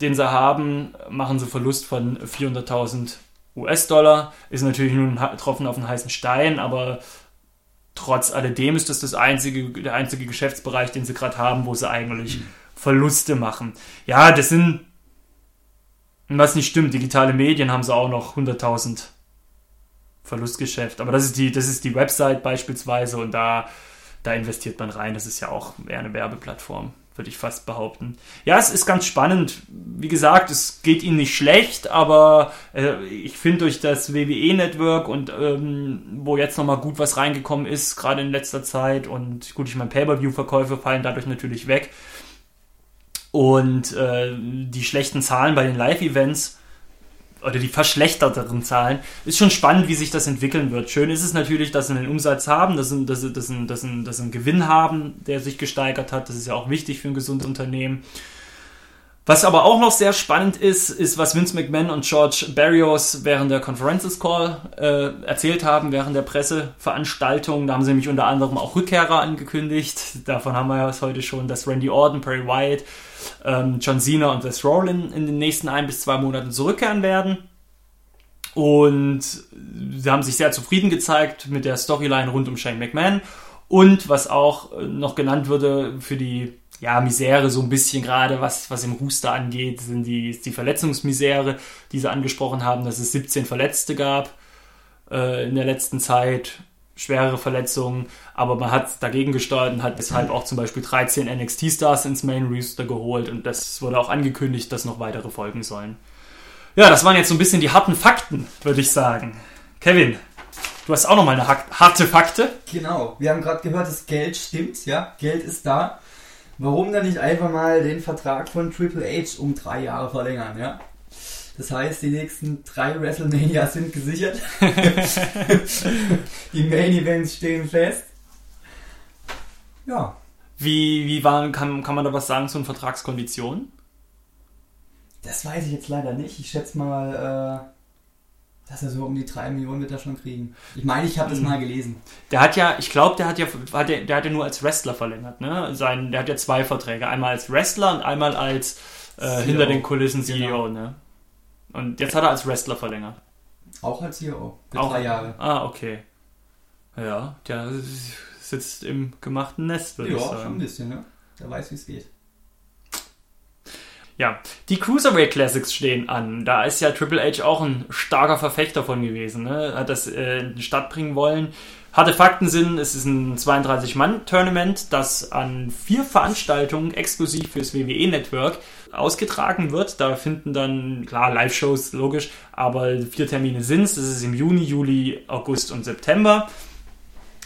den sie haben, machen sie Verlust von 400.000 US-Dollar. Ist natürlich nur ein Tropfen auf den heißen Stein, aber trotz alledem ist das, das einzige, der einzige Geschäftsbereich, den sie gerade haben, wo sie eigentlich Verluste machen. Ja, das sind, was nicht stimmt, digitale Medien haben sie auch noch 100.000 Verlustgeschäft. Aber das ist die, das ist die Website beispielsweise und da, da investiert man rein. Das ist ja auch eher eine Werbeplattform, würde ich fast behaupten. Ja, es ist ganz spannend. Wie gesagt, es geht ihnen nicht schlecht, aber äh, ich finde durch das WWE-Network und ähm, wo jetzt nochmal gut was reingekommen ist, gerade in letzter Zeit und gut, ich meine, Pay-Per-View-Verkäufe fallen dadurch natürlich weg. Und äh, die schlechten Zahlen bei den Live-Events oder die verschlechterteren Zahlen, ist schon spannend, wie sich das entwickeln wird. Schön ist es natürlich, dass sie einen Umsatz haben, dass sie, dass sie, dass sie, dass sie, dass sie einen Gewinn haben, der sich gesteigert hat. Das ist ja auch wichtig für ein gesundes Unternehmen. Was aber auch noch sehr spannend ist, ist, was Vince McMahon und George Barrios während der Conferences Call äh, erzählt haben, während der Presseveranstaltung. Da haben sie nämlich unter anderem auch Rückkehrer angekündigt. Davon haben wir ja heute schon, dass Randy Orton, Perry Wyatt, ähm, John Cena und Seth Rollins in den nächsten ein bis zwei Monaten zurückkehren werden. Und sie haben sich sehr zufrieden gezeigt mit der Storyline rund um Shane McMahon. Und was auch noch genannt wurde für die ja, Misere so ein bisschen gerade, was, was im Rooster angeht, sind die, die Verletzungsmisere, die sie angesprochen haben, dass es 17 Verletzte gab äh, in der letzten Zeit, schwerere Verletzungen, aber man hat dagegen gesteuert und hat deshalb auch zum Beispiel 13 NXT-Stars ins Main Rooster geholt und das wurde auch angekündigt, dass noch weitere folgen sollen. Ja, das waren jetzt so ein bisschen die harten Fakten, würde ich sagen. Kevin, du hast auch noch mal eine harte Fakte. Genau, wir haben gerade gehört, das Geld stimmt, ja, Geld ist da. Warum dann nicht einfach mal den Vertrag von Triple H um drei Jahre verlängern, ja? Das heißt, die nächsten drei WrestleMania sind gesichert. die Main Events stehen fest. Ja. Wie, wie waren, kann, kann man da was sagen zu den Vertragskonditionen? Das weiß ich jetzt leider nicht. Ich schätze mal, äh, dass er so um die 3 Millionen wird er schon kriegen. Ich meine, ich habe das mhm. mal gelesen. Der hat ja, ich glaube, der hat ja, hat der, der hat ja nur als Wrestler verlängert, ne? Sein, der hat ja zwei Verträge. Einmal als Wrestler und einmal als äh, hinter den Kulissen CEO, genau. ne? Und jetzt hat er als Wrestler verlängert. Auch als CEO. Für Auch, drei Jahre. Ah, okay. Ja, der sitzt im gemachten Nest, würde ja, ich sagen. Ja, schon ein bisschen, ne? Der weiß, wie es geht. Ja, die Cruiserweight Classics stehen an. Da ist ja Triple H auch ein starker Verfechter von gewesen. Ne? Hat das äh, in die Stadt bringen wollen. Harte Fakten sind, es ist ein 32-Mann-Tournament, das an vier Veranstaltungen exklusiv fürs WWE-Network ausgetragen wird. Da finden dann, klar, Live-Shows, logisch, aber vier Termine sind es. Das ist im Juni, Juli, August und September.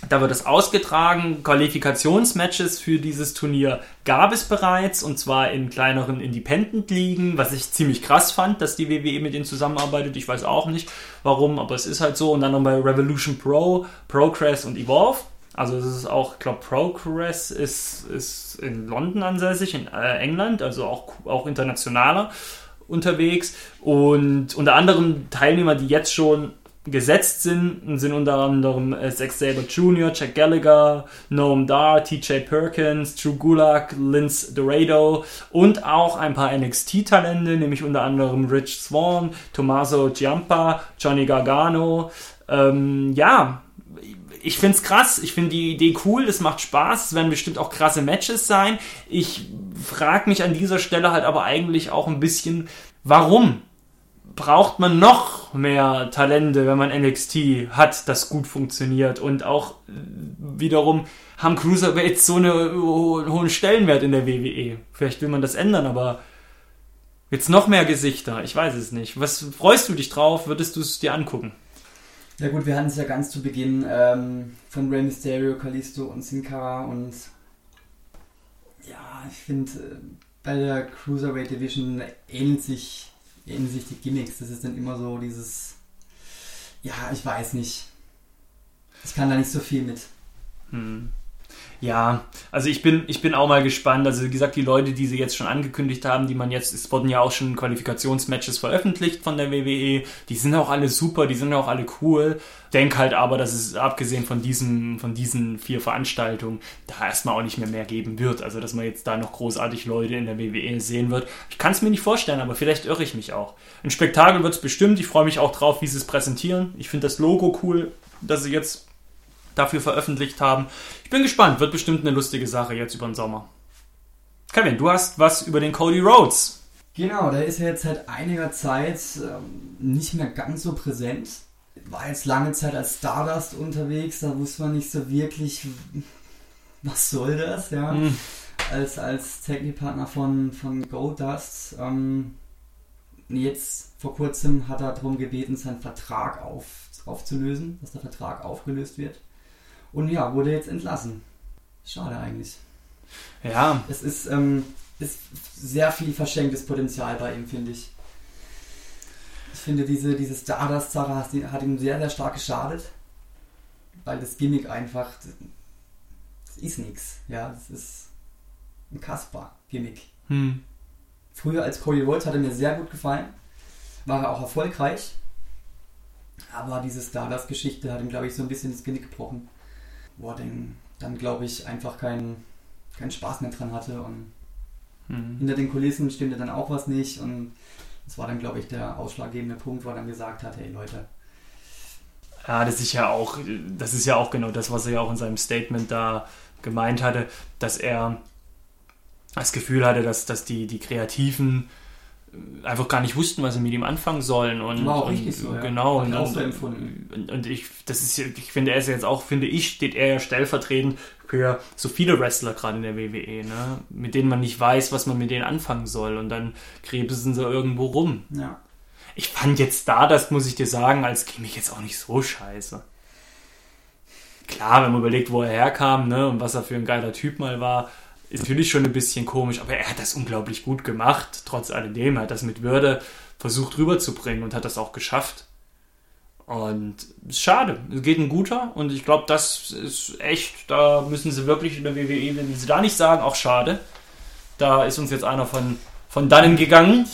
Da wird es ausgetragen. Qualifikationsmatches für dieses Turnier gab es bereits und zwar in kleineren Independent-Ligen, was ich ziemlich krass fand, dass die WWE mit denen zusammenarbeitet. Ich weiß auch nicht warum, aber es ist halt so. Und dann noch bei Revolution Pro, Progress und Evolve. Also es ist auch, ich glaube, Progress ist, ist in London ansässig, in äh, England, also auch, auch internationaler unterwegs. Und unter anderem Teilnehmer, die jetzt schon gesetzt sind, sind unter anderem äh, Zack Sabre Jr., Jack Gallagher, Noam Dar, TJ Perkins, Drew Gulak, Lince Dorado und auch ein paar NXT-Talente, nämlich unter anderem Rich Swan, Tommaso Ciampa, Johnny Gargano. Ähm, ja, ich finde es krass, ich finde die Idee cool, es macht Spaß, es werden bestimmt auch krasse Matches sein. Ich frage mich an dieser Stelle halt aber eigentlich auch ein bisschen, warum? Braucht man noch mehr Talente, wenn man NXT hat, das gut funktioniert. Und auch äh, wiederum haben Cruiserweights so einen hohen Stellenwert in der WWE. Vielleicht will man das ändern, aber jetzt noch mehr Gesichter. Ich weiß es nicht. Was freust du dich drauf? Würdest du es dir angucken? Ja gut, wir hatten es ja ganz zu Beginn ähm, von Rey Mysterio, Kalisto und Sin Cara und ja, ich finde, äh, bei der Cruiserweight Division ähnelt sich hinsichtlich Gimmicks, das ist dann immer so dieses, ja, ich weiß nicht. Ich kann da nicht so viel mit. Hm. Ja, also ich bin, ich bin auch mal gespannt. Also wie gesagt, die Leute, die sie jetzt schon angekündigt haben, die man jetzt, es wurden ja auch schon Qualifikationsmatches veröffentlicht von der WWE, die sind auch alle super, die sind auch alle cool. Denk halt aber, dass es abgesehen von diesen, von diesen vier Veranstaltungen da erstmal auch nicht mehr mehr geben wird. Also dass man jetzt da noch großartig Leute in der WWE sehen wird. Ich kann es mir nicht vorstellen, aber vielleicht irre ich mich auch. Ein Spektakel wird es bestimmt. Ich freue mich auch drauf, wie sie es präsentieren. Ich finde das Logo cool, dass sie jetzt dafür veröffentlicht haben. Ich bin gespannt, wird bestimmt eine lustige Sache jetzt über den Sommer. Kevin, du hast was über den Cody Rhodes. Genau, der ist ja jetzt seit einiger Zeit ähm, nicht mehr ganz so präsent. War jetzt lange Zeit als Stardust unterwegs, da wusste man nicht so wirklich, was soll das, ja. Mhm. Als, als Technikpartner von, von Goldust. Ähm, jetzt vor kurzem hat er darum gebeten, seinen Vertrag auf, aufzulösen, dass der Vertrag aufgelöst wird. Und ja, wurde jetzt entlassen. Schade eigentlich. Ja. Es ist, ähm, ist sehr viel verschenktes Potenzial bei ihm, finde ich. Ich finde, diese, diese Stardust-Sache hat, ihm sehr, sehr stark geschadet. Weil das Gimmick einfach. Das ist nichts. Ja, das ist ein Kasper-Gimmick. Hm. Früher als Cody Rhodes hat er mir sehr gut gefallen. War er auch erfolgreich. Aber diese Stardust-Geschichte hat ihm, glaube ich, so ein bisschen das Genick gebrochen wo er dann, dann glaube ich, einfach keinen keinen Spaß mehr dran hatte und mhm. hinter den Kulissen stimmte dann auch was nicht und das war dann, glaube ich, der ausschlaggebende Punkt, wo er dann gesagt hat, hey Leute. Ja, das ist ja auch, das ist ja auch genau das, was er ja auch in seinem Statement da gemeint hatte, dass er das Gefühl hatte, dass, dass die, die Kreativen einfach gar nicht wussten, was sie mit ihm anfangen sollen. Und, War auch und, richtig so, ja. Genau. Und, und, und, und, ich, das ist, ich finde, er ist jetzt auch, finde ich, steht er ja stellvertretend für so viele Wrestler gerade in der WWE, ne? mit denen man nicht weiß, was man mit denen anfangen soll. Und dann krebsen sie irgendwo rum. Ja. Ich fand jetzt da, das muss ich dir sagen, als Gimmick jetzt auch nicht so scheiße. Klar, wenn man überlegt, wo er herkam ne, und was er für ein geiler Typ mal war, ist natürlich schon ein bisschen komisch, aber er hat das unglaublich gut gemacht, trotz alledem. Er hat das mit Würde versucht rüberzubringen und hat das auch geschafft. Und schade. Es geht ein guter und ich glaube, das ist echt, da müssen sie wirklich in der WWE, wenn sie da nicht sagen, auch schade. Da ist uns jetzt einer von, von dannen gegangen.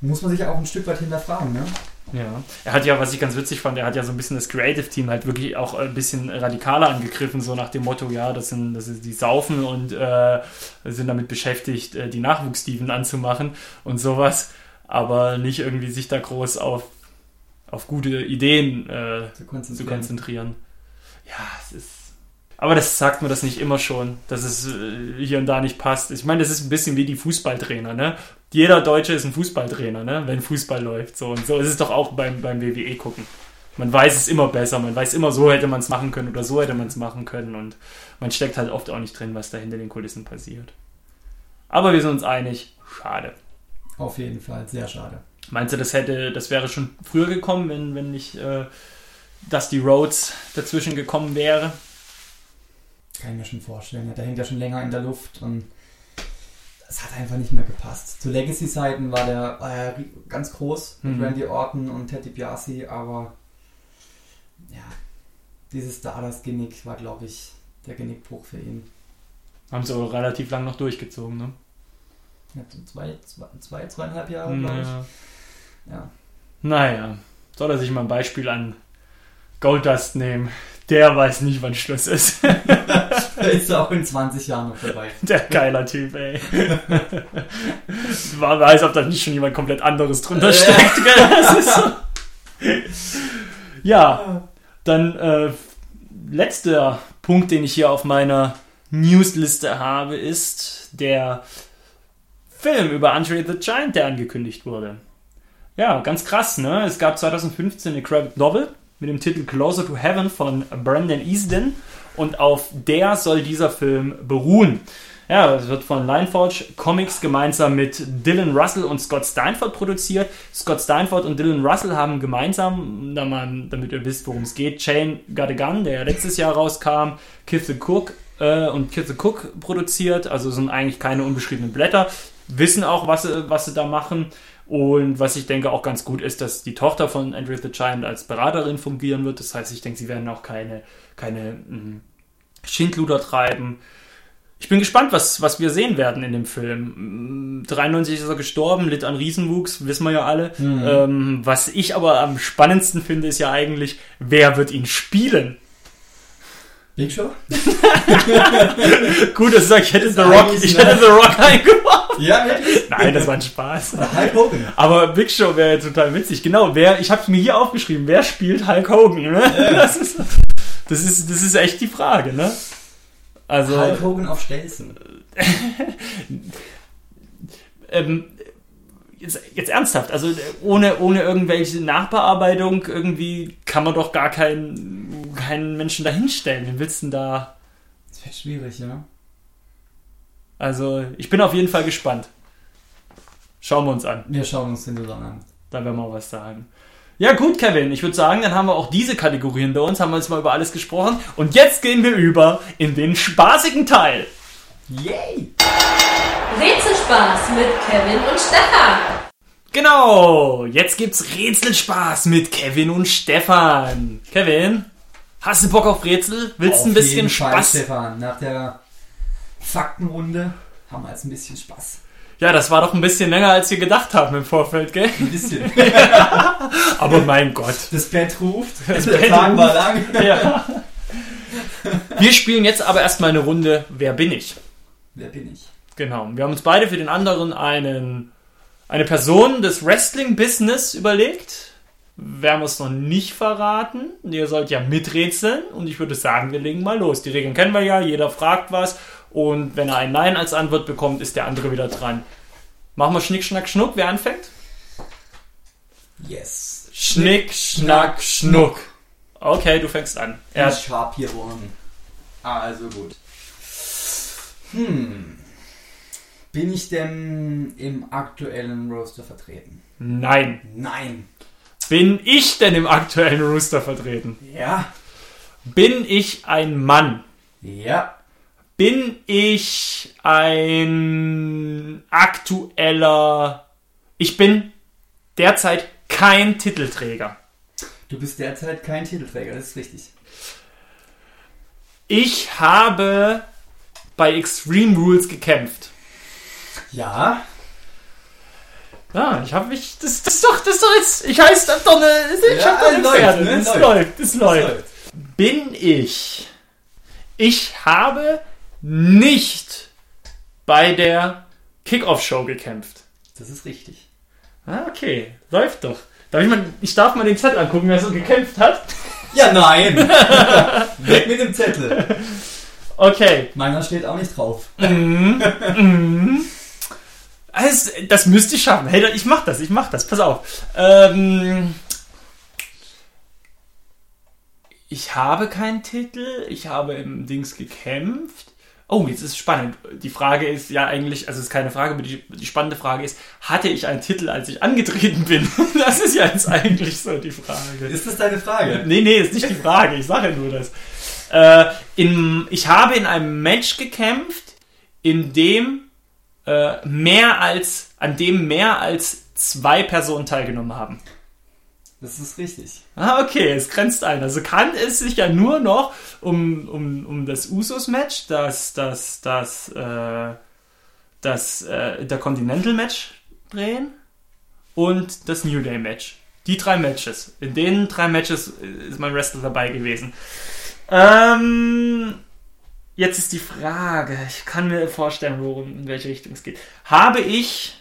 Muss man sich auch ein Stück weit hinterfragen, ne? Ja, er hat ja, was ich ganz witzig fand, er hat ja so ein bisschen das Creative Team halt wirklich auch ein bisschen radikaler angegriffen, so nach dem Motto, ja, das sind, das ist die saufen und äh, sind damit beschäftigt, äh, die Nachwuchssteven anzumachen und sowas, aber nicht irgendwie sich da groß auf, auf gute Ideen äh, zu, konzentrieren. zu konzentrieren. Ja, es ist aber das sagt man das nicht immer schon, dass es äh, hier und da nicht passt. Ich meine, das ist ein bisschen wie die Fußballtrainer, ne? Jeder Deutsche ist ein Fußballtrainer, ne? Wenn Fußball läuft. So und so ist es doch auch beim, beim WWE gucken. Man weiß es immer besser, man weiß immer, so hätte man es machen können oder so hätte man es machen können und man steckt halt oft auch nicht drin, was da hinter den Kulissen passiert. Aber wir sind uns einig, schade. Auf jeden Fall, sehr schade. Meinst du, das hätte, das wäre schon früher gekommen, wenn, wenn nicht äh, Dusty Rhodes dazwischen gekommen wäre? Kann ich mir schon vorstellen. Der hängt ja schon länger in der Luft und das hat einfach nicht mehr gepasst. Zu Legacy-Seiten war der äh, ganz groß mit Mhm. Randy Orton und Teddy Biasi, aber ja, dieses Stardust-Genick war, glaube ich, der Genickbruch für ihn. Haben sie aber relativ lang noch durchgezogen, ne? Ja, so zwei, zwei, zwei, zweieinhalb Jahre, glaube Naja. ich. Ja. naja, soll er sich mal ein Beispiel an Goldust nehmen. Der weiß nicht, wann Schluss ist. Da ist er auch in 20 Jahren noch dabei. Der geiler Typ, ey. Man weiß, ob da nicht schon jemand komplett anderes drunter steckt. Gell? So. Ja, dann äh, letzter Punkt, den ich hier auf meiner Newsliste habe, ist der Film über Andre the Giant, der angekündigt wurde. Ja, ganz krass, ne? Es gab 2015 eine Graphic Novel mit dem Titel Closer to Heaven von Brandon Easton und auf der soll dieser Film beruhen. Ja, es wird von Lineforge Comics gemeinsam mit Dylan Russell und Scott Steinford produziert. Scott Steinford und Dylan Russell haben gemeinsam, damit ihr wisst, worum es geht, Chain Got a Gun, der letztes Jahr rauskam, Kith the Cook äh, und Kith the Cook produziert. Also sind eigentlich keine unbeschriebenen Blätter. Wissen auch, was was sie da machen. Und was ich denke auch ganz gut ist, dass die Tochter von Andrew the Giant als Beraterin fungieren wird. Das heißt, ich denke, sie werden auch keine, keine mh, Schindluder treiben. Ich bin gespannt, was, was wir sehen werden in dem Film. Mm, 93 ist er gestorben, litt an Riesenwuchs, wissen wir ja alle. Ähm, was ich aber am spannendsten finde, ist ja eigentlich, wer wird ihn spielen? Big Show? Gut, dass ich sage, ich hätte The Rock, ich hätte The Rock eingebaut. Ja, wirklich? Nein, das war ein Spaß. Hulk Hogan. Aber Big Show wäre ja total witzig. Genau, wer, ich habe mir hier aufgeschrieben, wer spielt Hulk Hogan? Ne? Das, ist, das, ist, das ist echt die Frage, ne? Also, Hulk Hogan auf Stelzen. ähm, jetzt, jetzt ernsthaft, also äh, ohne, ohne irgendwelche Nachbearbeitung irgendwie kann man doch gar keinen, keinen Menschen dahinstellen. Wen willst du denn da? Das wäre schwierig, ja. Also, ich bin auf jeden Fall gespannt. Schauen wir uns an. Wir schauen uns den zusammen an. Da werden wir was sagen. Ja gut, Kevin, ich würde sagen, dann haben wir auch diese Kategorie hinter uns, haben wir jetzt mal über alles gesprochen. Und jetzt gehen wir über in den spaßigen Teil. Yay! Rätselspaß mit Kevin und Stefan. Genau, jetzt gibt's Rätselspaß mit Kevin und Stefan. Kevin, hast du Bock auf Rätsel? Willst du ein bisschen jeden Fall, Spaß? Stefan. Nach der Faktenrunde haben wir jetzt ein bisschen Spaß. Ja, das war doch ein bisschen länger, als wir gedacht haben im Vorfeld, gell? Ein bisschen. Aber mein Gott. Das Bett ruft. Das der Bett Tag ruft. war lang. Ja. Wir spielen jetzt aber erstmal eine Runde Wer bin ich? Wer bin ich? Genau. Wir haben uns beide für den anderen einen, eine Person des Wrestling-Business überlegt. Wir haben es noch nicht verraten. Ihr sollt ja miträtseln und ich würde sagen, wir legen mal los. Die Regeln kennen wir ja, jeder fragt was und wenn er ein Nein als Antwort bekommt, ist der andere wieder dran. Machen wir Schnick, Schnack, Schnuck. Wer anfängt? Yes. Schnick, Schnack, Schnuck. Okay, du fängst an. Er Ich hab hier wohnen. Also gut. Hm. Bin ich denn im aktuellen Roaster vertreten? Nein. Nein. Bin ich denn im aktuellen Rooster vertreten? Ja. Bin ich ein Mann? Ja. Bin ich ein aktueller. Ich bin derzeit kein Titelträger. Du bist derzeit kein Titelträger, das ist richtig. Ich habe bei Extreme Rules gekämpft. Ja. Ja, ich habe mich. Das, das ist doch, das ist doch jetzt. Ich heiße doch eine. Ich Ja, hab doch eine läuft, Pferde. ne? Das Läuft. läuft, das läuft. Bin ich. Ich habe nicht bei der Kickoff-Show gekämpft. Das ist richtig. Ah, okay. Läuft doch. Darf ich, mal, ich darf mal den Zettel angucken, wer so gekämpft hat. Ja, nein. Weg mit dem Zettel. Okay. Meiner steht auch nicht drauf. Also, das müsste ich schaffen. Hey, ich mach das, ich mach das. Pass auf. Ähm, Ich habe keinen Titel, ich habe im Dings gekämpft. Oh, jetzt ist es spannend. Die Frage ist ja eigentlich, also es ist keine Frage, aber die, die spannende Frage ist, hatte ich einen Titel, als ich angetreten bin? Das ist ja jetzt eigentlich so die Frage. Ist das deine Frage? Nee, nee, ist nicht die Frage, ich sage ja nur das. Äh, in, ich habe in einem Match gekämpft, in dem äh, mehr als, an dem mehr als zwei Personen teilgenommen haben. Das ist richtig. Ah, okay, es grenzt ein. Also kann es sich ja nur noch um, um, um das Usos-Match, das, das, das, äh, das äh, Intercontinental-Match drehen und das New Day-Match. Die drei Matches. In den drei Matches ist mein Wrestler dabei gewesen. Ähm, jetzt ist die Frage, ich kann mir vorstellen, worum, in welche Richtung es geht. Habe ich,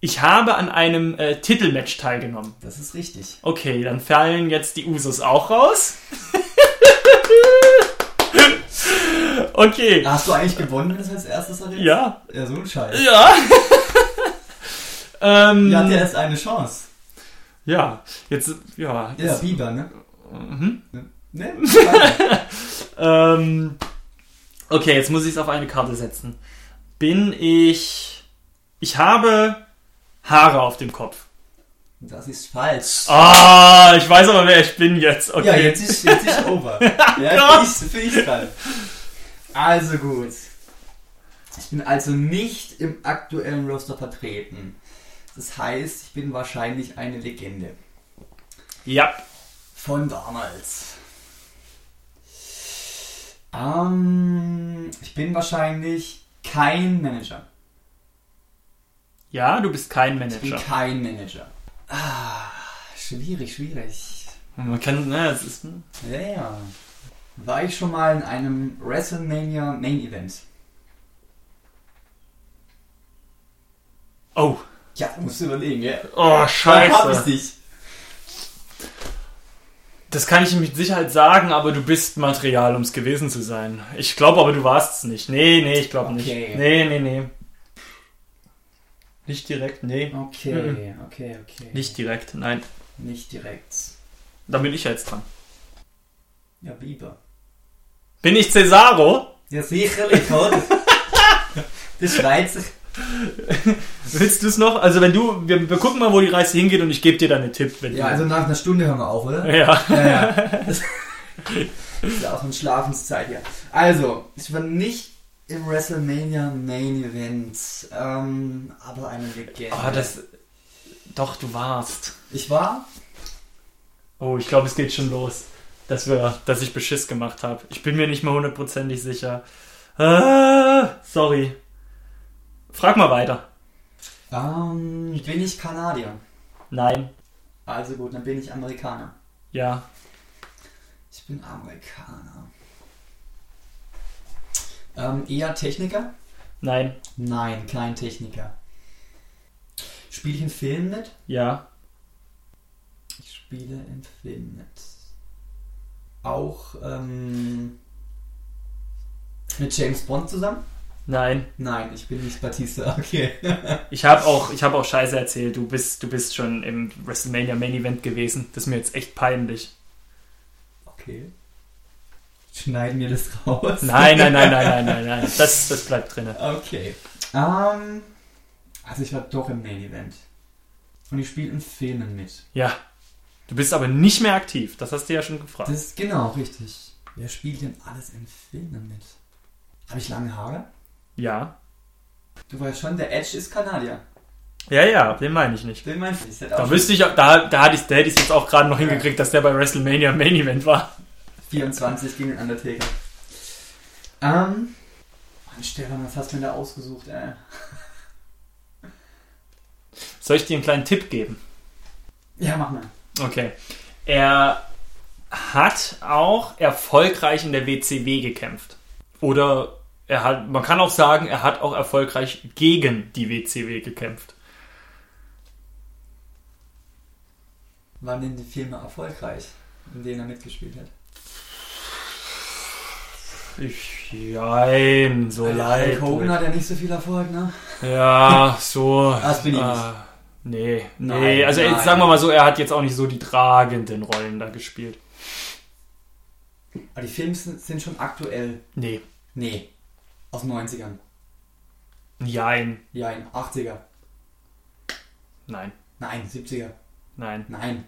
ich habe an einem äh, Titelmatch teilgenommen. Das ist richtig. Okay, dann fallen jetzt die Usos auch raus. okay. Hast du eigentlich gewonnen, wenn du als erstes errätst? Ja. Ja, so ein Scheiß. Ja. ähm, Ihr habt ja erst eine Chance. ja, jetzt, ja. Ja, Jetzt, Biber, ne? mhm. Ne? ähm, okay, jetzt muss ich es auf eine Karte setzen. Bin ich. Ich habe Haare auf dem Kopf. Das ist falsch. Ah, ich weiß aber, wer ich bin jetzt. Okay. Ja, jetzt ist, jetzt ist over. Ja, ich, ich dran. Also gut. Ich bin also nicht im aktuellen Roster vertreten. Das heißt, ich bin wahrscheinlich eine Legende. Ja. Von damals. Ähm, ich bin wahrscheinlich kein Manager. Ja, du bist kein Ich bin Manager. kein Manager. Ah, schwierig, schwierig. Man kann, ne, es ist. Ja, ja. War ich schon mal in einem WrestleMania Main Event? Oh. Ja, musst du überlegen, ja. Oh, Hab ich scheiße. dich. Das kann ich mit Sicherheit sagen, aber du bist Material, um es gewesen zu sein. Ich glaube aber, du warst es nicht. Nee, nee, ich glaube nicht. Okay. Nee, nee, nee. Nicht direkt, nee. Okay, okay, okay. Nicht direkt, nein. Nicht direkt. Da bin ich jetzt dran. Ja, Biber. Bin ich Cesaro? Ja, sicherlich, oder? das schreit sich. Willst du es noch? Also wenn du, wir, wir gucken mal, wo die Reise hingeht und ich gebe dir dann einen Tipp. Wenn Ja, also nach einer Stunde hören wir auf, oder? ja. Ja, ja. Das ist ja auch eine Schlafenszeit hier. Also, ich war nicht im WrestleMania Main Event, ähm, aber eine Legende. Oh, das, doch, du warst. ich war? Oh, ich glaube, es geht schon los, dass wir, dass ich Beschiss gemacht habe. Ich bin mir nicht mehr hundertprozentig sicher. Ah, sorry. Frag mal weiter. Ähm, bin ich Kanadier? Nein. Also gut, dann bin ich Amerikaner. Ja. Ich bin Amerikaner. Ähm, eher Techniker? Nein. Nein, kein Techniker. Spiele ich in Filmen mit? Ja. Ich spiele in Filmen mit. Auch ähm, mit James Bond zusammen? Nein. Nein, ich bin nicht Batista. Okay. Ich habe auch, ich habe auch Scheiße erzählt. Du bist, du bist schon im WrestleMania Main Event gewesen. Das ist mir jetzt echt peinlich. Okay. Schneiden wir das raus? Nein, nein, nein, nein, nein, nein, nein. Das, das bleibt drin. Okay. Ähm, also ich war doch im Main Event. Und ich spiele in Filmen mit. Ja. Du bist aber nicht mehr aktiv. Das hast du ja schon gefragt. Das ist genau richtig. Wer spielt denn alles in Filmen mit? Habe ich lange Haare? Ja. Du weißt schon, der Edge ist Kanadier. Ja, ja, den meine ich nicht. Den meinst du? Ich hätte Da wüsste ich, da, da, hatte ich, da hätte ich es jetzt auch gerade noch hingekriegt, dass der bei WrestleMania Main Event war. 24 gegen den Undertaker. Ähm. Mann, Stefan, was hast du denn da ausgesucht, ey? Soll ich dir einen kleinen Tipp geben? Ja, mach mal. Okay. Er hat auch erfolgreich in der WCW gekämpft. Oder er hat, man kann auch sagen, er hat auch erfolgreich gegen die WCW gekämpft. Waren denn die Filme erfolgreich, in denen er mitgespielt hat? Ich, jein, so leid. Hulk Hogan hat ja nicht so viel Erfolg, ne? Ja, so. Das bin ich nicht. äh, Nee, nee, Nein, also nein. jetzt sagen wir mal so, er hat jetzt auch nicht so die tragenden Rollen da gespielt. Aber die Filme sind schon aktuell. Nee. Nee. Aus den 90ern. Jein. Ja, in 80er. Nein. Nein, 70er. Nein. Nein.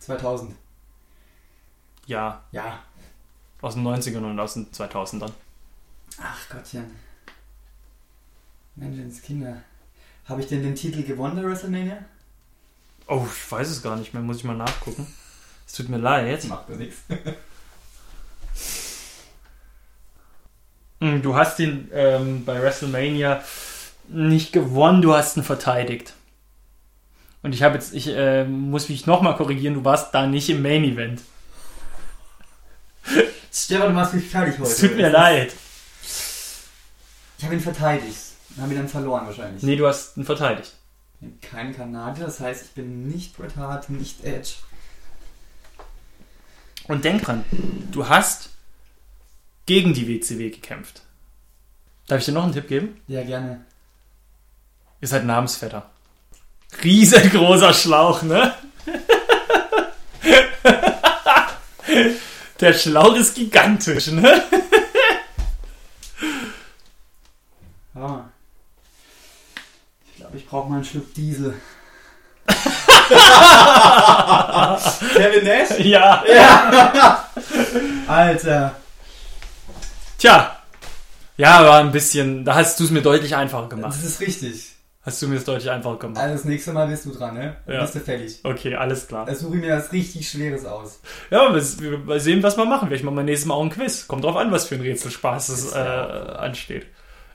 2000. Ja. Ja. Aus den 90ern und aus den 2000ern. Ach Gottchen. Menschenskinder. Habe ich denn den Titel gewonnen der WrestleMania? Oh, ich weiß es gar nicht mehr. Muss ich mal nachgucken. Es tut mir leid. macht mir nichts. Hm, Du hast ihn ähm, bei WrestleMania nicht gewonnen, du hast ihn verteidigt. Und ich habe jetzt, ich äh, muss mich nochmal korrigieren, du warst da nicht im Main Event. Stefan, du machst mich fertig heute. Es tut mir leid. Ich habe ihn verteidigt. Habe ihn dann verloren wahrscheinlich. Nee, du hast ihn verteidigt. Ich bin kein Kanadier, das heißt, ich bin nicht Bret Hart, nicht Edge. Und denk dran, du hast gegen die WCW gekämpft. Darf ich dir noch einen Tipp geben? Ja, gerne. Ihr seid Namensvetter. Riesengroßer Schlauch, ne? Der Schlauch ist gigantisch, ne? Ah. Ich glaube, ich brauche mal einen Schluck Diesel. Kevin Nash? Ja. Alter. Tja. Ja, war ein bisschen, da hast du es mir deutlich einfacher gemacht. Das ist richtig. Hast du mir es deutlich einfacher gemacht. Also das nächste Mal bist du dran, ne? Dann Ja. bist du fertig. Okay, alles klar. Da suche ich mir was richtig Schweres aus. Ja, wir, wir sehen, was wir machen. Vielleicht machen wir nächstes Mal auch ein Quiz. Kommt drauf an, was für ein Rätselspaß es äh, ansteht.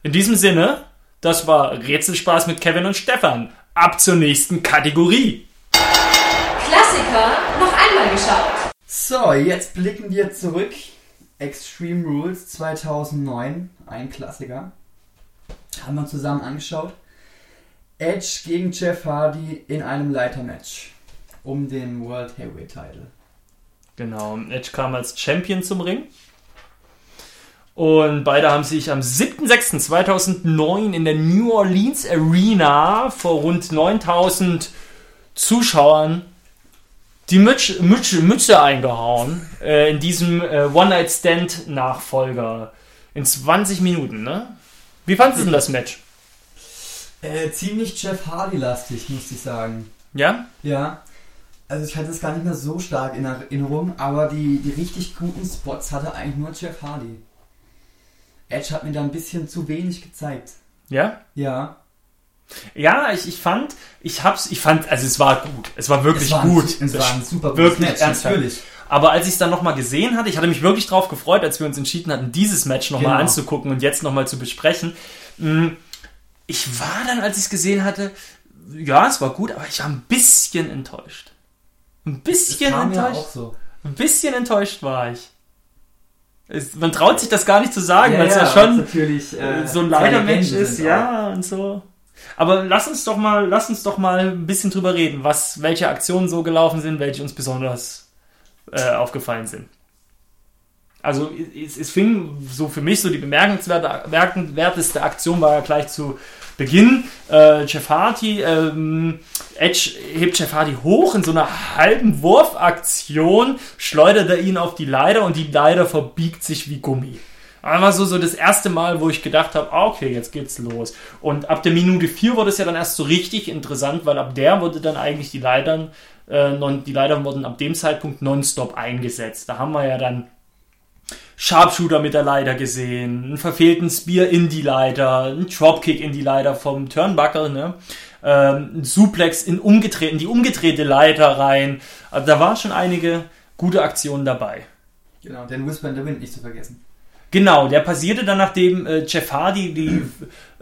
In diesem Sinne, das war Rätselspaß mit Kevin und Stefan. Ab zur nächsten Kategorie. Klassiker noch einmal geschaut. So, jetzt blicken wir zurück. Extreme Rules 2009, ein Klassiker. Haben wir zusammen angeschaut. Edge gegen Jeff Hardy in einem Leitermatch um den World Heavyweight Title. Genau, Edge kam als Champion zum Ring. Und beide haben sich am 7.6.2009 in der New Orleans Arena vor rund 9000 Zuschauern die Mütze, Mütze, Mütze eingehauen. Äh, in diesem äh, One-Night-Stand-Nachfolger. In 20 Minuten, ne? Wie fandest du denn das Match? Äh, ziemlich Jeff Hardy-lastig, muss ich sagen. Ja? Ja. Also ich hatte es gar nicht mehr so stark in Erinnerung, aber die, die richtig guten Spots hatte eigentlich nur Jeff Hardy. Edge hat mir da ein bisschen zu wenig gezeigt. Ja? Ja. Ja, ich, ich fand, ich hab's, ich fand, also es war gut. Es war wirklich es war ein, gut. Es war ein super wirklich Match, ernsthaft. natürlich. Aber als ich es dann nochmal gesehen hatte, ich hatte mich wirklich drauf gefreut, als wir uns entschieden hatten, dieses Match nochmal Genau. anzugucken und jetzt nochmal zu besprechen. Mm, Ich war dann, als ich es gesehen hatte, ja, es war gut, aber ich war ein bisschen enttäuscht. Ein bisschen enttäuscht. so. Ein bisschen enttäuscht war ich. Es, man traut sich das gar nicht zu sagen, Ja, weil es ja, ja, schon äh, so ein Leitermatch Legenden ist, sind ja, und so. Aber lass uns doch mal, lass uns doch mal ein bisschen drüber reden, was, welche Aktionen so gelaufen sind, welche uns besonders äh, aufgefallen sind. Also es, es fing so für mich so die bemerkenswerte, bemerkenswerteste Aktion war ja gleich zu Beginn. Äh, Jeff Hardy, ähm, Edge hebt Jeff Hardy hoch in so einer halben Wurfaktion, schleudert er ihn auf die Leiter und die Leiter verbiegt sich wie Gummi. Einfach so, so das erste Mal, wo ich gedacht habe, ah, okay, jetzt geht's los. Und ab der Minute 4 wurde es ja dann erst so richtig interessant, weil ab der wurde dann eigentlich die Leitern, äh, non, die Leitern wurden ab dem Zeitpunkt nonstop eingesetzt. Da haben wir ja dann Sharpshooter mit der Leiter gesehen, einen verfehlten Spear in die Leiter, einen Dropkick in die Leiter vom Turnbuckle, ne? ähm, ein Suplex in, umgedreht, in die umgedrehte Leiter rein. Also da waren schon einige gute Aktionen dabei. Genau, den Whisper in the Wind nicht zu vergessen. Genau, der passierte dann, nachdem äh, Jeff Hardy die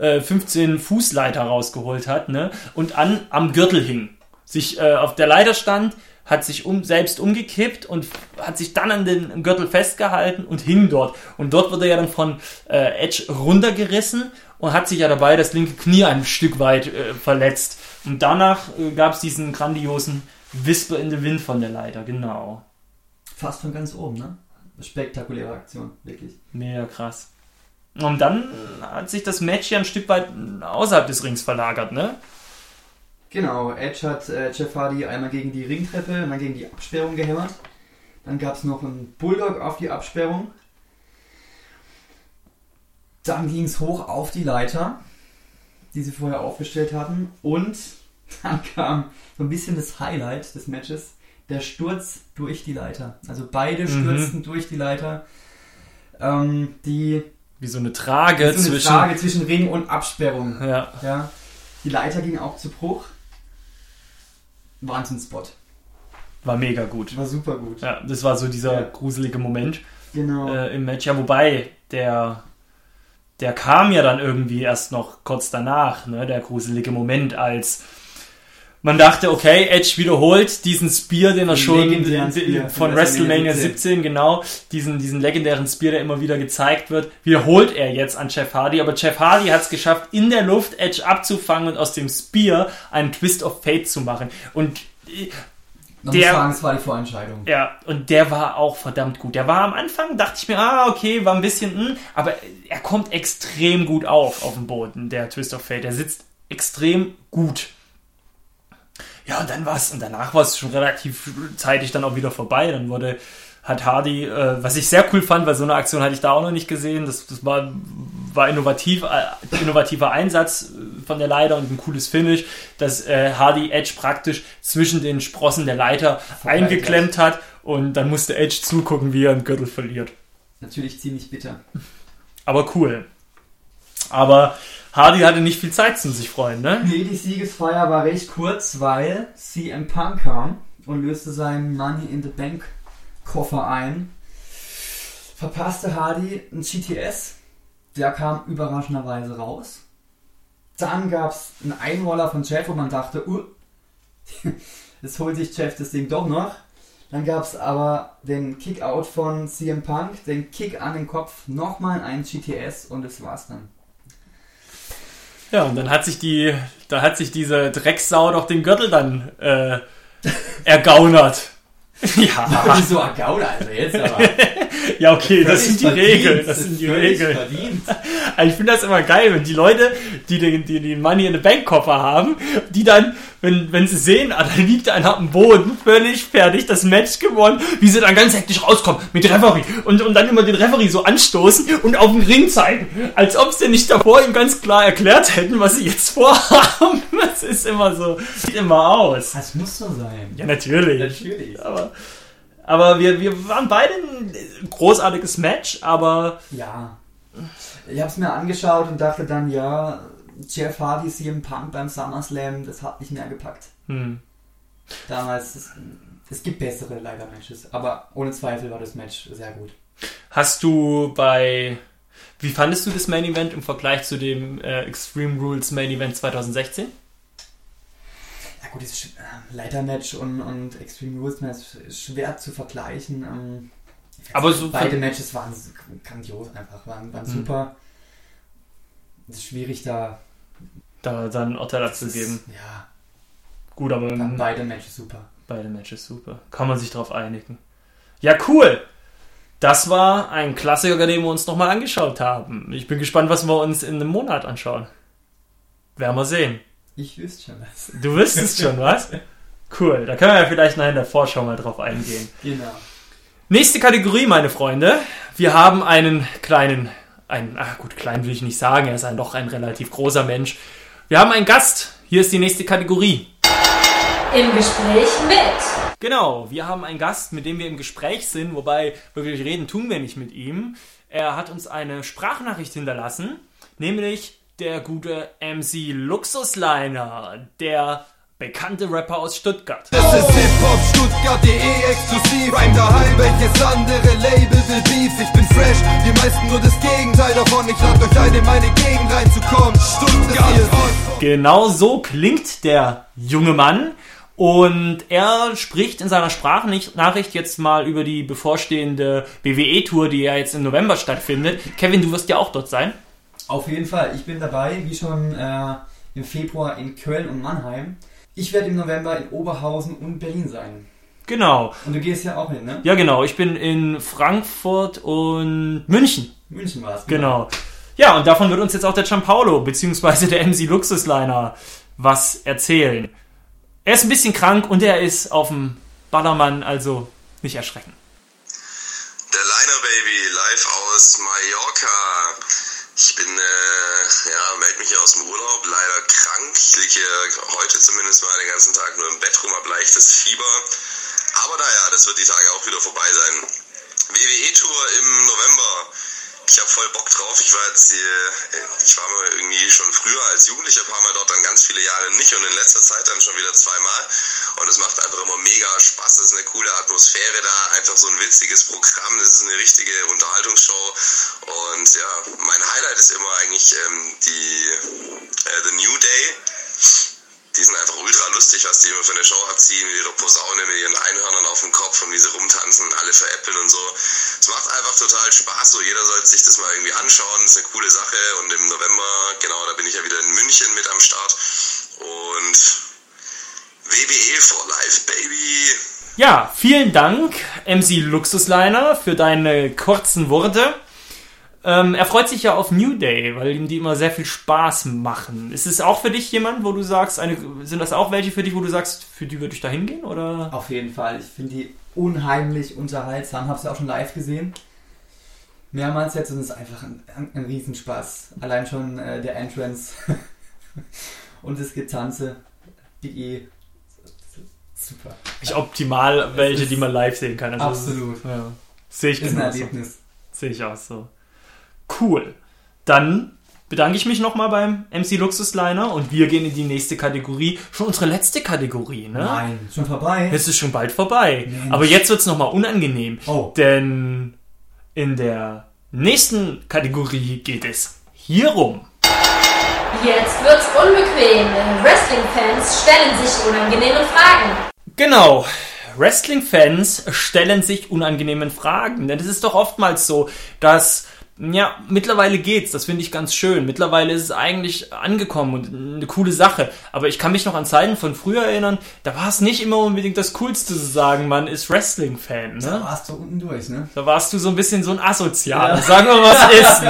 äh, 15 Fußleiter rausgeholt hat ne, und an, am Gürtel hing. Sich äh, auf der Leiter stand, hat sich um, selbst umgekippt und hat sich dann an den Gürtel festgehalten und hing dort. Und dort wurde er ja dann von äh, Edge runtergerissen und hat sich ja dabei das linke Knie ein Stück weit äh, verletzt. Und danach äh, gab es diesen grandiosen Whisper in the Wind von der Leiter, genau. Fast von ganz oben, ne? Spektakuläre Aktion, wirklich. Mega krass. Und dann hat sich das Match ja ein Stück weit außerhalb des Rings verlagert, ne? Genau, Edge hat äh, Jeff Hardy einmal gegen die Ringtreppe und dann gegen die Absperrung gehämmert. Dann gab es noch einen Bulldog auf die Absperrung. Dann ging es hoch auf die Leiter, die sie vorher aufgestellt hatten. Und dann kam so ein bisschen das Highlight des Matches, der Sturz durch die Leiter. Also beide Mhm. stürzten durch die Leiter. Ähm, die Wie so eine Trage so eine zwischen. Frage zwischen Ring und Absperrung. Ja. Ja. Die Leiter ging auch zu Bruch. Wahnsinnsspot. War mega gut. War super gut. Ja, das war so dieser Ja. gruselige Moment Genau. äh, im Match. Ja, wobei, der, der kam ja dann irgendwie erst noch kurz danach, ne, der gruselige Moment, als man dachte, okay, Edge wiederholt diesen Spear, den er schon Spear von WrestleMania WrestleMania 17, genau, diesen, diesen legendären Spear, der immer wieder gezeigt wird, wiederholt er jetzt an Jeff Hardy, aber Jeff Hardy hat es geschafft, in der Luft Edge abzufangen und aus dem Spear einen Twist of Fate zu machen. Und äh, Man der- muss sagen, es war die Vorentscheidung. ja, und der war auch verdammt gut. Der war am Anfang, dachte ich mir, ah, okay, war ein bisschen, hm, aber er kommt extrem gut auf, auf dem Boden, der Twist of Fate. Der sitzt extrem gut. Ja, und dann war's, und danach war es schon relativ zeitig dann auch wieder vorbei. Dann wurde, hat Hardy, äh, was ich sehr cool fand, weil so eine Aktion hatte ich da auch noch nicht gesehen. Das, das war, war innovativ, äh, innovativer Einsatz äh, von der Leiter und ein cooles Finish, dass äh, Hardy Edge praktisch zwischen den Sprossen der Leiter Verteilt eingeklemmt hat und dann musste Edge zugucken, wie er einen Gürtel verliert. Natürlich ziemlich bitter. Aber cool. Aber Hardy hatte nicht viel Zeit zum sich freuen, ne? Nee, die Siegesfeier war recht kurz, weil CM Punk kam und löste seinen Money in the Bank Koffer ein. Verpasste Hardy ein GTS. Der kam überraschenderweise raus. Dann gab es einen Einroller von Jeff, wo man dachte, uh, jetzt holt sich Jeff das Ding doch noch. Dann gab es aber den Kickout von CM Punk, den Kick an den Kopf, nochmal ein GTS und das war's dann. Ja, und dann hat sich die, da hat sich diese Drecksau doch den Gürtel dann äh, ergaunert. ja, Wieso Agauda, also jetzt aber. ja, okay, das sind die Völlig Regeln. verdient, Das sind die Regeln. verdient. Ich finde das immer geil, wenn die Leute, die den, die den Money in the Bank Koffer haben, die dann, wenn, wenn sie sehen, ah, da liegt einer am Boden, völlig fertig, das Match gewonnen, wie sie dann ganz hektisch rauskommen mit Referee und, und dann immer den Referee so anstoßen und auf den Ring zeigen, als ob sie nicht davor ihm ganz klar erklärt hätten, was sie jetzt vorhaben. Das ist immer so, sieht immer aus. Das muss so sein. Ja, natürlich. Natürlich. Aber, aber wir, wir waren beide ein großartiges Match, aber Ja. Ich habe es mir angeschaut und dachte dann, ja, Jeff Hardy, CM Punk beim SummerSlam, das hat nicht mehr gepackt. hm. Damals, es, es gibt bessere leider Matches, aber ohne Zweifel war das Match sehr gut. Hast du bei. Wie fandest du das Main Event im Vergleich zu dem äh, Extreme Rules Main Event 2016? Ja gut, das Sch- äh, Leitermatch und, und Extreme Rules Match ist schwer zu vergleichen. Ähm, Aber so beide Matches waren grandios einfach, waren, waren Mhm. super. Es ist schwierig da Da dann Urteil das ist- abzugeben. Ja, Gut, aber beide Matches super. beide Matches super. Kann man sich drauf einigen. Ja, cool. Das war ein Klassiker, den wir uns nochmal angeschaut haben. Ich bin gespannt, was wir uns in einem Monat anschauen. Werden wir sehen. Ich wüsste schon was. Du wüsstest schon was? Cool. Da können wir ja vielleicht nachher in der Vorschau mal drauf eingehen. Genau. Nächste Kategorie, meine Freunde. Wir haben einen kleinen, einen, ach gut, klein will ich nicht sagen, er ist ein, doch ein relativ großer Mensch. Wir haben einen Gast. Hier ist die nächste Kategorie. Im Gespräch mit. Genau, wir haben einen Gast, mit dem wir im Gespräch sind, wobei wirklich reden tun wir nicht mit ihm. Er hat uns eine Sprachnachricht hinterlassen, nämlich der gute MC Luxusliner, der bekannte Rapper aus Stuttgart. Das ist Hip-Hop Stuttgart.de exklusiv Rhyme daheim, welches andere Label will Beef Ich bin fresh, die meisten nur das Gegenteil davon Ich lade euch ein, in meine Gegend reinzukommen Stuttgart ist Genau so klingt der junge Mann. Und er spricht in seiner Sprachnachricht jetzt mal über die bevorstehende WWE-Tour, die ja jetzt im November stattfindet. Kevin, du wirst ja auch dort sein. Auf jeden Fall, ich bin dabei, wie schon äh, im Februar in Köln und Mannheim. Ich werde im November in Oberhausen und Berlin sein. Genau. Und du gehst ja auch hin, ne? Ja, genau. Ich bin in Frankfurt und München. München war es. Genau. Ja, und davon wird uns jetzt auch der Gianpaolo, beziehungsweise der MC Luxusliner, was erzählen. Er ist ein bisschen krank und er ist auf dem Ballermann, also nicht erschrecken. Baby, live aus Mallorca. Ich bin, äh, ja, melde mich hier aus dem Urlaub, leider krank. Ich liege hier heute zumindest mal den ganzen Tag nur im Bett rum, hab leichtes Fieber. Aber naja, das wird die Tage auch wieder vorbei sein. WWE-Tour im November. Ich habe voll Bock drauf. Ich war jetzt hier, ich war mal irgendwie schon früher als Jugendlicher ein paar Mal dort, dann ganz viele Jahre nicht und in letzter Zeit dann schon wieder zweimal. Und es macht einfach immer mega Spaß. Es ist eine coole Atmosphäre da, einfach so ein witziges Programm. Das ist eine richtige Unterhaltungsshow. Und ja, mein Highlight ist immer eigentlich ähm, die äh, The New Day. Die sind einfach ultra lustig, was die immer für eine Show abziehen, mit ihrer Posaune, mit ihren Einhörnern auf dem Kopf und wie sie rumtanzen, alle veräppeln und so. Es macht einfach total Spaß, so jeder sollte sich das mal irgendwie anschauen, das ist eine coole Sache und im November, genau, da bin ich ja wieder in München mit am Start und WBE for Life, Baby! Ja, vielen Dank, MC Luxusliner, für deine kurzen Worte. Ähm, er freut sich ja auf New Day, weil ihm die immer sehr viel Spaß machen. Ist es auch für dich jemand, wo du sagst, eine, sind das auch welche für dich, wo du sagst, für die würde ich da hingehen? Oder? Auf jeden Fall. Ich finde die unheimlich unterhaltsam. Hab's ja auch schon live gesehen. Mehrmals jetzt und es ist einfach ein, ein, Riesenspaß. Allein schon äh, der Entrance und das Getanze. Big E. Super. Ich optimal welche, ist die man live sehen kann. Also, absolut. Ja. Sehe ich Ist ein. Erlebnis. Sehe ich auch so. Cool. Dann bedanke ich mich nochmal beim MC Luxusliner und wir gehen in die nächste Kategorie. Schon unsere letzte Kategorie, ne? Nein, schon vorbei. Es ist schon bald vorbei. Mensch. Aber jetzt wird's noch nochmal unangenehm. Oh. Denn in der nächsten Kategorie geht es hierum. Jetzt wird's unbequem. Wrestling-Fans stellen sich unangenehme Fragen. Genau. Wrestling-Fans stellen sich unangenehmen Fragen. Denn es ist doch oftmals so, dass, ja, mittlerweile geht's. Das finde ich ganz schön. Mittlerweile ist es eigentlich angekommen und eine coole Sache. Aber ich kann mich noch an Zeiten von früher erinnern, da war es nicht immer unbedingt das Coolste zu sagen, man ist Wrestling-Fan, Da ne? warst du unten durch, ne? Da warst du so ein bisschen so ein Asozial. Ja. Sagen wir, was ist,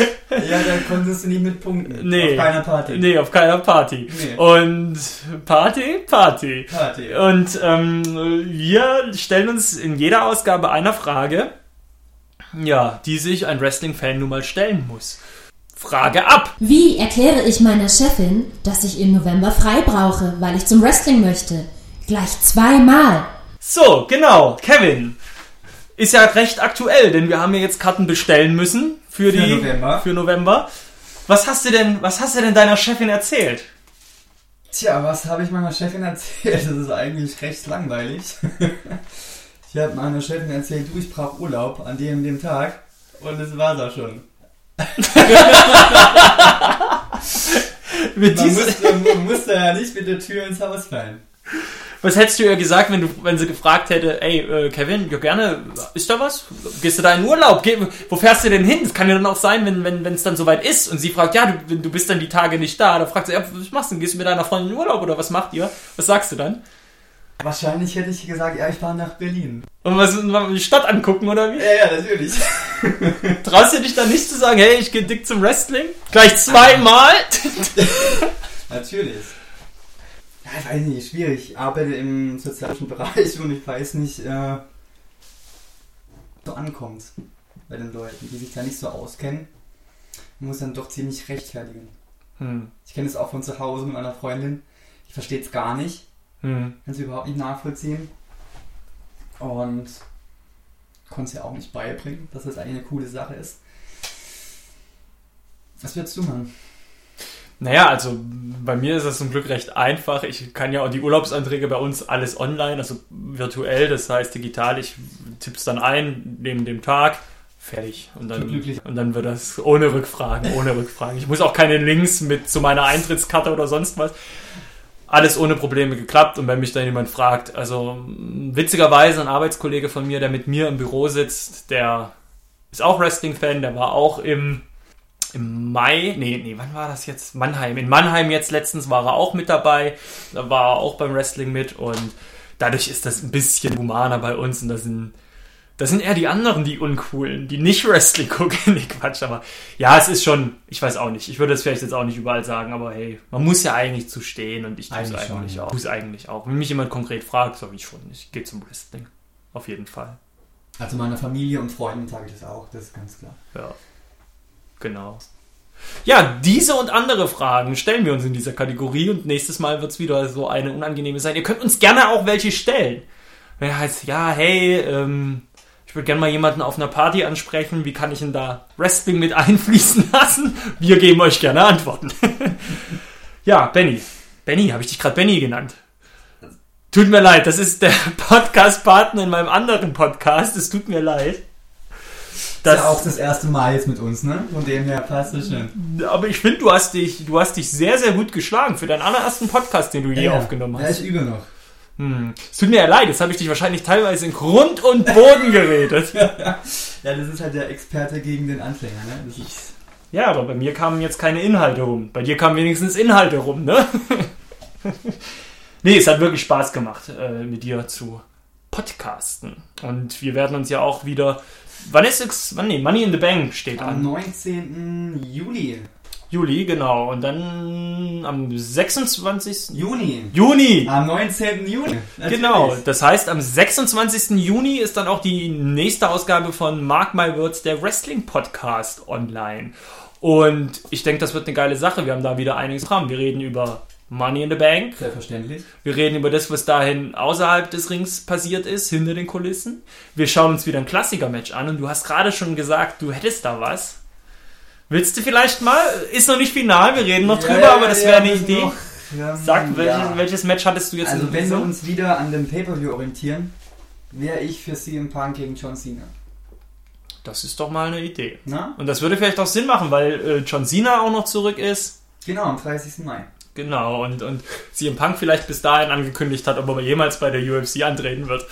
ne? Ja, da konntest du nicht mit punkten. Nee. Auf keiner Party. Nee, auf keiner Party. Nee. Und Party, Party. Party. Und ähm, wir stellen uns in jeder Ausgabe einer Frage, ja, die sich ein Wrestling-Fan nun mal stellen muss. Frage ab. Wie erkläre ich meiner Chefin, dass ich im November frei brauche, weil ich zum Wrestling möchte? Gleich zweimal. So, genau, Kevin. Ist ja recht aktuell, denn wir haben ja jetzt Karten bestellen müssen für, Für die November. für November. Was hast du denn, was hast du denn deiner Chefin erzählt? Tja, was habe ich meiner Chefin erzählt? Das ist eigentlich recht langweilig. Ich habe meiner Chefin erzählt, du, ich brauche Urlaub an dem dem Tag. Und das war's auch schon. Mit Man musste, man musste ja nicht mit der Tür ins Haus fallen. Was hättest du ihr gesagt, wenn du, wenn sie gefragt hätte, ey, äh, Kevin, ja gerne, ist da was? Gehst du da in Urlaub? Geh, wo fährst du denn hin? Das kann ja dann auch sein, wenn wenn wenn es dann soweit ist und sie fragt, ja, du, du bist dann die Tage nicht da. Da fragt sie, ja, was machst du? denn? Gehst du mit deiner Freundin in Urlaub oder was macht ihr? Was sagst du dann? Wahrscheinlich hätte ich gesagt, ja, ich fahre nach Berlin. Und was die Stadt angucken oder wie? Ja, ja, natürlich. Traust du dich dann nicht zu sagen, hey, ich gehe dick zum Wrestling? Gleich zweimal? natürlich. Ja, ich weiß nicht, schwierig. Ich arbeite im sozialen Bereich und ich weiß nicht, äh, so ankommt bei den Leuten, die sich da nicht so auskennen. Man muss dann doch ziemlich rechtfertigen. Hm. Ich kenne es auch von zu Hause mit meiner Freundin. Die versteht es gar nicht. Hm. Kann sie überhaupt nicht nachvollziehen. Und konnte sie auch nicht beibringen, dass das eigentlich eine coole Sache ist. Was würdest du machen? Naja, also bei mir ist das zum Glück recht einfach. Ich kann ja auch die Urlaubsanträge bei uns alles online, also virtuell, das heißt digital. Ich tipp's dann ein, neben dem Tag, fertig. Und dann, Glücklich. und dann wird das ohne Rückfragen, ohne Rückfragen. Ich muss auch keine Links mit zu meiner Eintrittskarte oder sonst was. Alles ohne Probleme geklappt und wenn mich dann jemand fragt, also witzigerweise ein Arbeitskollege von mir, der mit mir im Büro sitzt, der ist auch Wrestling-Fan, der war auch im im Mai, nee, nee, wann war das jetzt? Mannheim. In Mannheim jetzt letztens war er auch mit dabei. Da war er auch beim Wrestling mit und dadurch ist das ein bisschen humaner bei uns und das sind, das sind eher die anderen, die uncoolen, die nicht Wrestling gucken. Nee, Quatsch, aber ja, es ist schon, ich weiß auch nicht. Ich würde das vielleicht jetzt auch nicht überall sagen, aber hey, man muss ja eigentlich zu stehen und ich tue es Eigentlich eigentlich, auch. Tu's eigentlich auch. Wenn mich jemand konkret fragt, sage ich schon, ich gehe zum Wrestling. Auf jeden Fall. Also meiner Familie und Freunden sage ich das auch, das ist ganz klar. Ja, genau. Ja, diese und andere Fragen stellen wir uns in dieser Kategorie und nächstes Mal wird es wieder so eine unangenehme sein. Ihr könnt uns gerne auch welche stellen. Wenn heißt, ja, hey, ähm, ich würde gerne mal jemanden auf einer Party ansprechen, wie kann ich denn da Wrestling mit einfließen lassen? Wir geben euch gerne Antworten. ja, Benny. Benny, habe ich dich gerade Benny genannt? Tut mir leid, das ist der Podcast-Partner in meinem anderen Podcast. Es tut mir leid. Das ist ja auch das erste Mal jetzt mit uns, ne? Von dem her passt das schon. Aber ich finde, du hast dich, du hast dich sehr, sehr gut geschlagen für deinen allerersten Podcast, den du je ja, aufgenommen Ja, hast. ich übe noch. Hm. Es tut mir ja leid, jetzt habe ich dich wahrscheinlich teilweise in Grund und Boden geredet. Ja, das ist halt der Experte gegen den Anfänger, ne? Ja, aber bei mir kamen jetzt keine Inhalte rum. Bei dir kamen wenigstens Inhalte rum, ne? nee, es hat wirklich Spaß gemacht, äh, mit dir zu podcasten. Und wir werden uns ja auch wieder. Wann ist es? Wann? Nee, Money in the Bank steht am an. 19. Juli. Juli, genau. Und dann am 26. Juni. Juni. Am 19. Juni. Genau, Natürlich. das heißt, am 26. Juni ist dann auch die nächste Ausgabe von Mark My Words, der Wrestling Podcast online. Und ich denke, das wird eine geile Sache. Wir haben da wieder einiges dran. Wir reden über Money in the Bank. Selbstverständlich. Wir reden über das, was dahin außerhalb des Rings passiert ist, hinter den Kulissen. Wir schauen uns wieder ein Klassiker-Match an und du hast gerade schon gesagt, du hättest da was. Willst du vielleicht mal? Ist noch nicht final, wir reden noch Ja, drüber, ja, aber das ja, wäre eine Idee. noch- Sag, welches, welches Match hattest du jetzt Also wenn wir uns wieder an dem Pay-Per-View orientieren, wäre ich für CM Punk gegen John Cena. Das ist doch mal eine Idee. Na? Und das würde vielleicht auch Sinn machen, weil äh, John Cena auch noch zurück ist. Genau, am 30. Mai. Genau, und, und CM Punk vielleicht bis dahin angekündigt hat, ob er jemals bei der UFC antreten wird.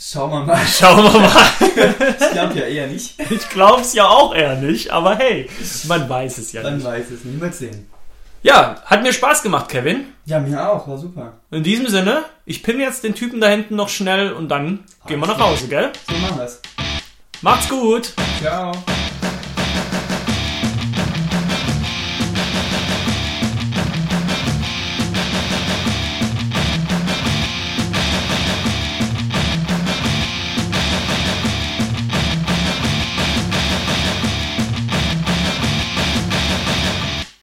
Schauen wir mal. Schauen wir mal. Ich glaube ja eher nicht. Ich glaube es ja auch eher nicht, aber hey, man weiß es ja Dann nicht. weiß es nicht. Mal sehen. Ja, hat mir Spaß gemacht, Kevin. Ja, mir auch. War super. In diesem Sinne, ich pinne jetzt den Typen da hinten noch schnell und dann gehen wir nach Hause, gell? So machen wir's. Macht's gut! Ciao.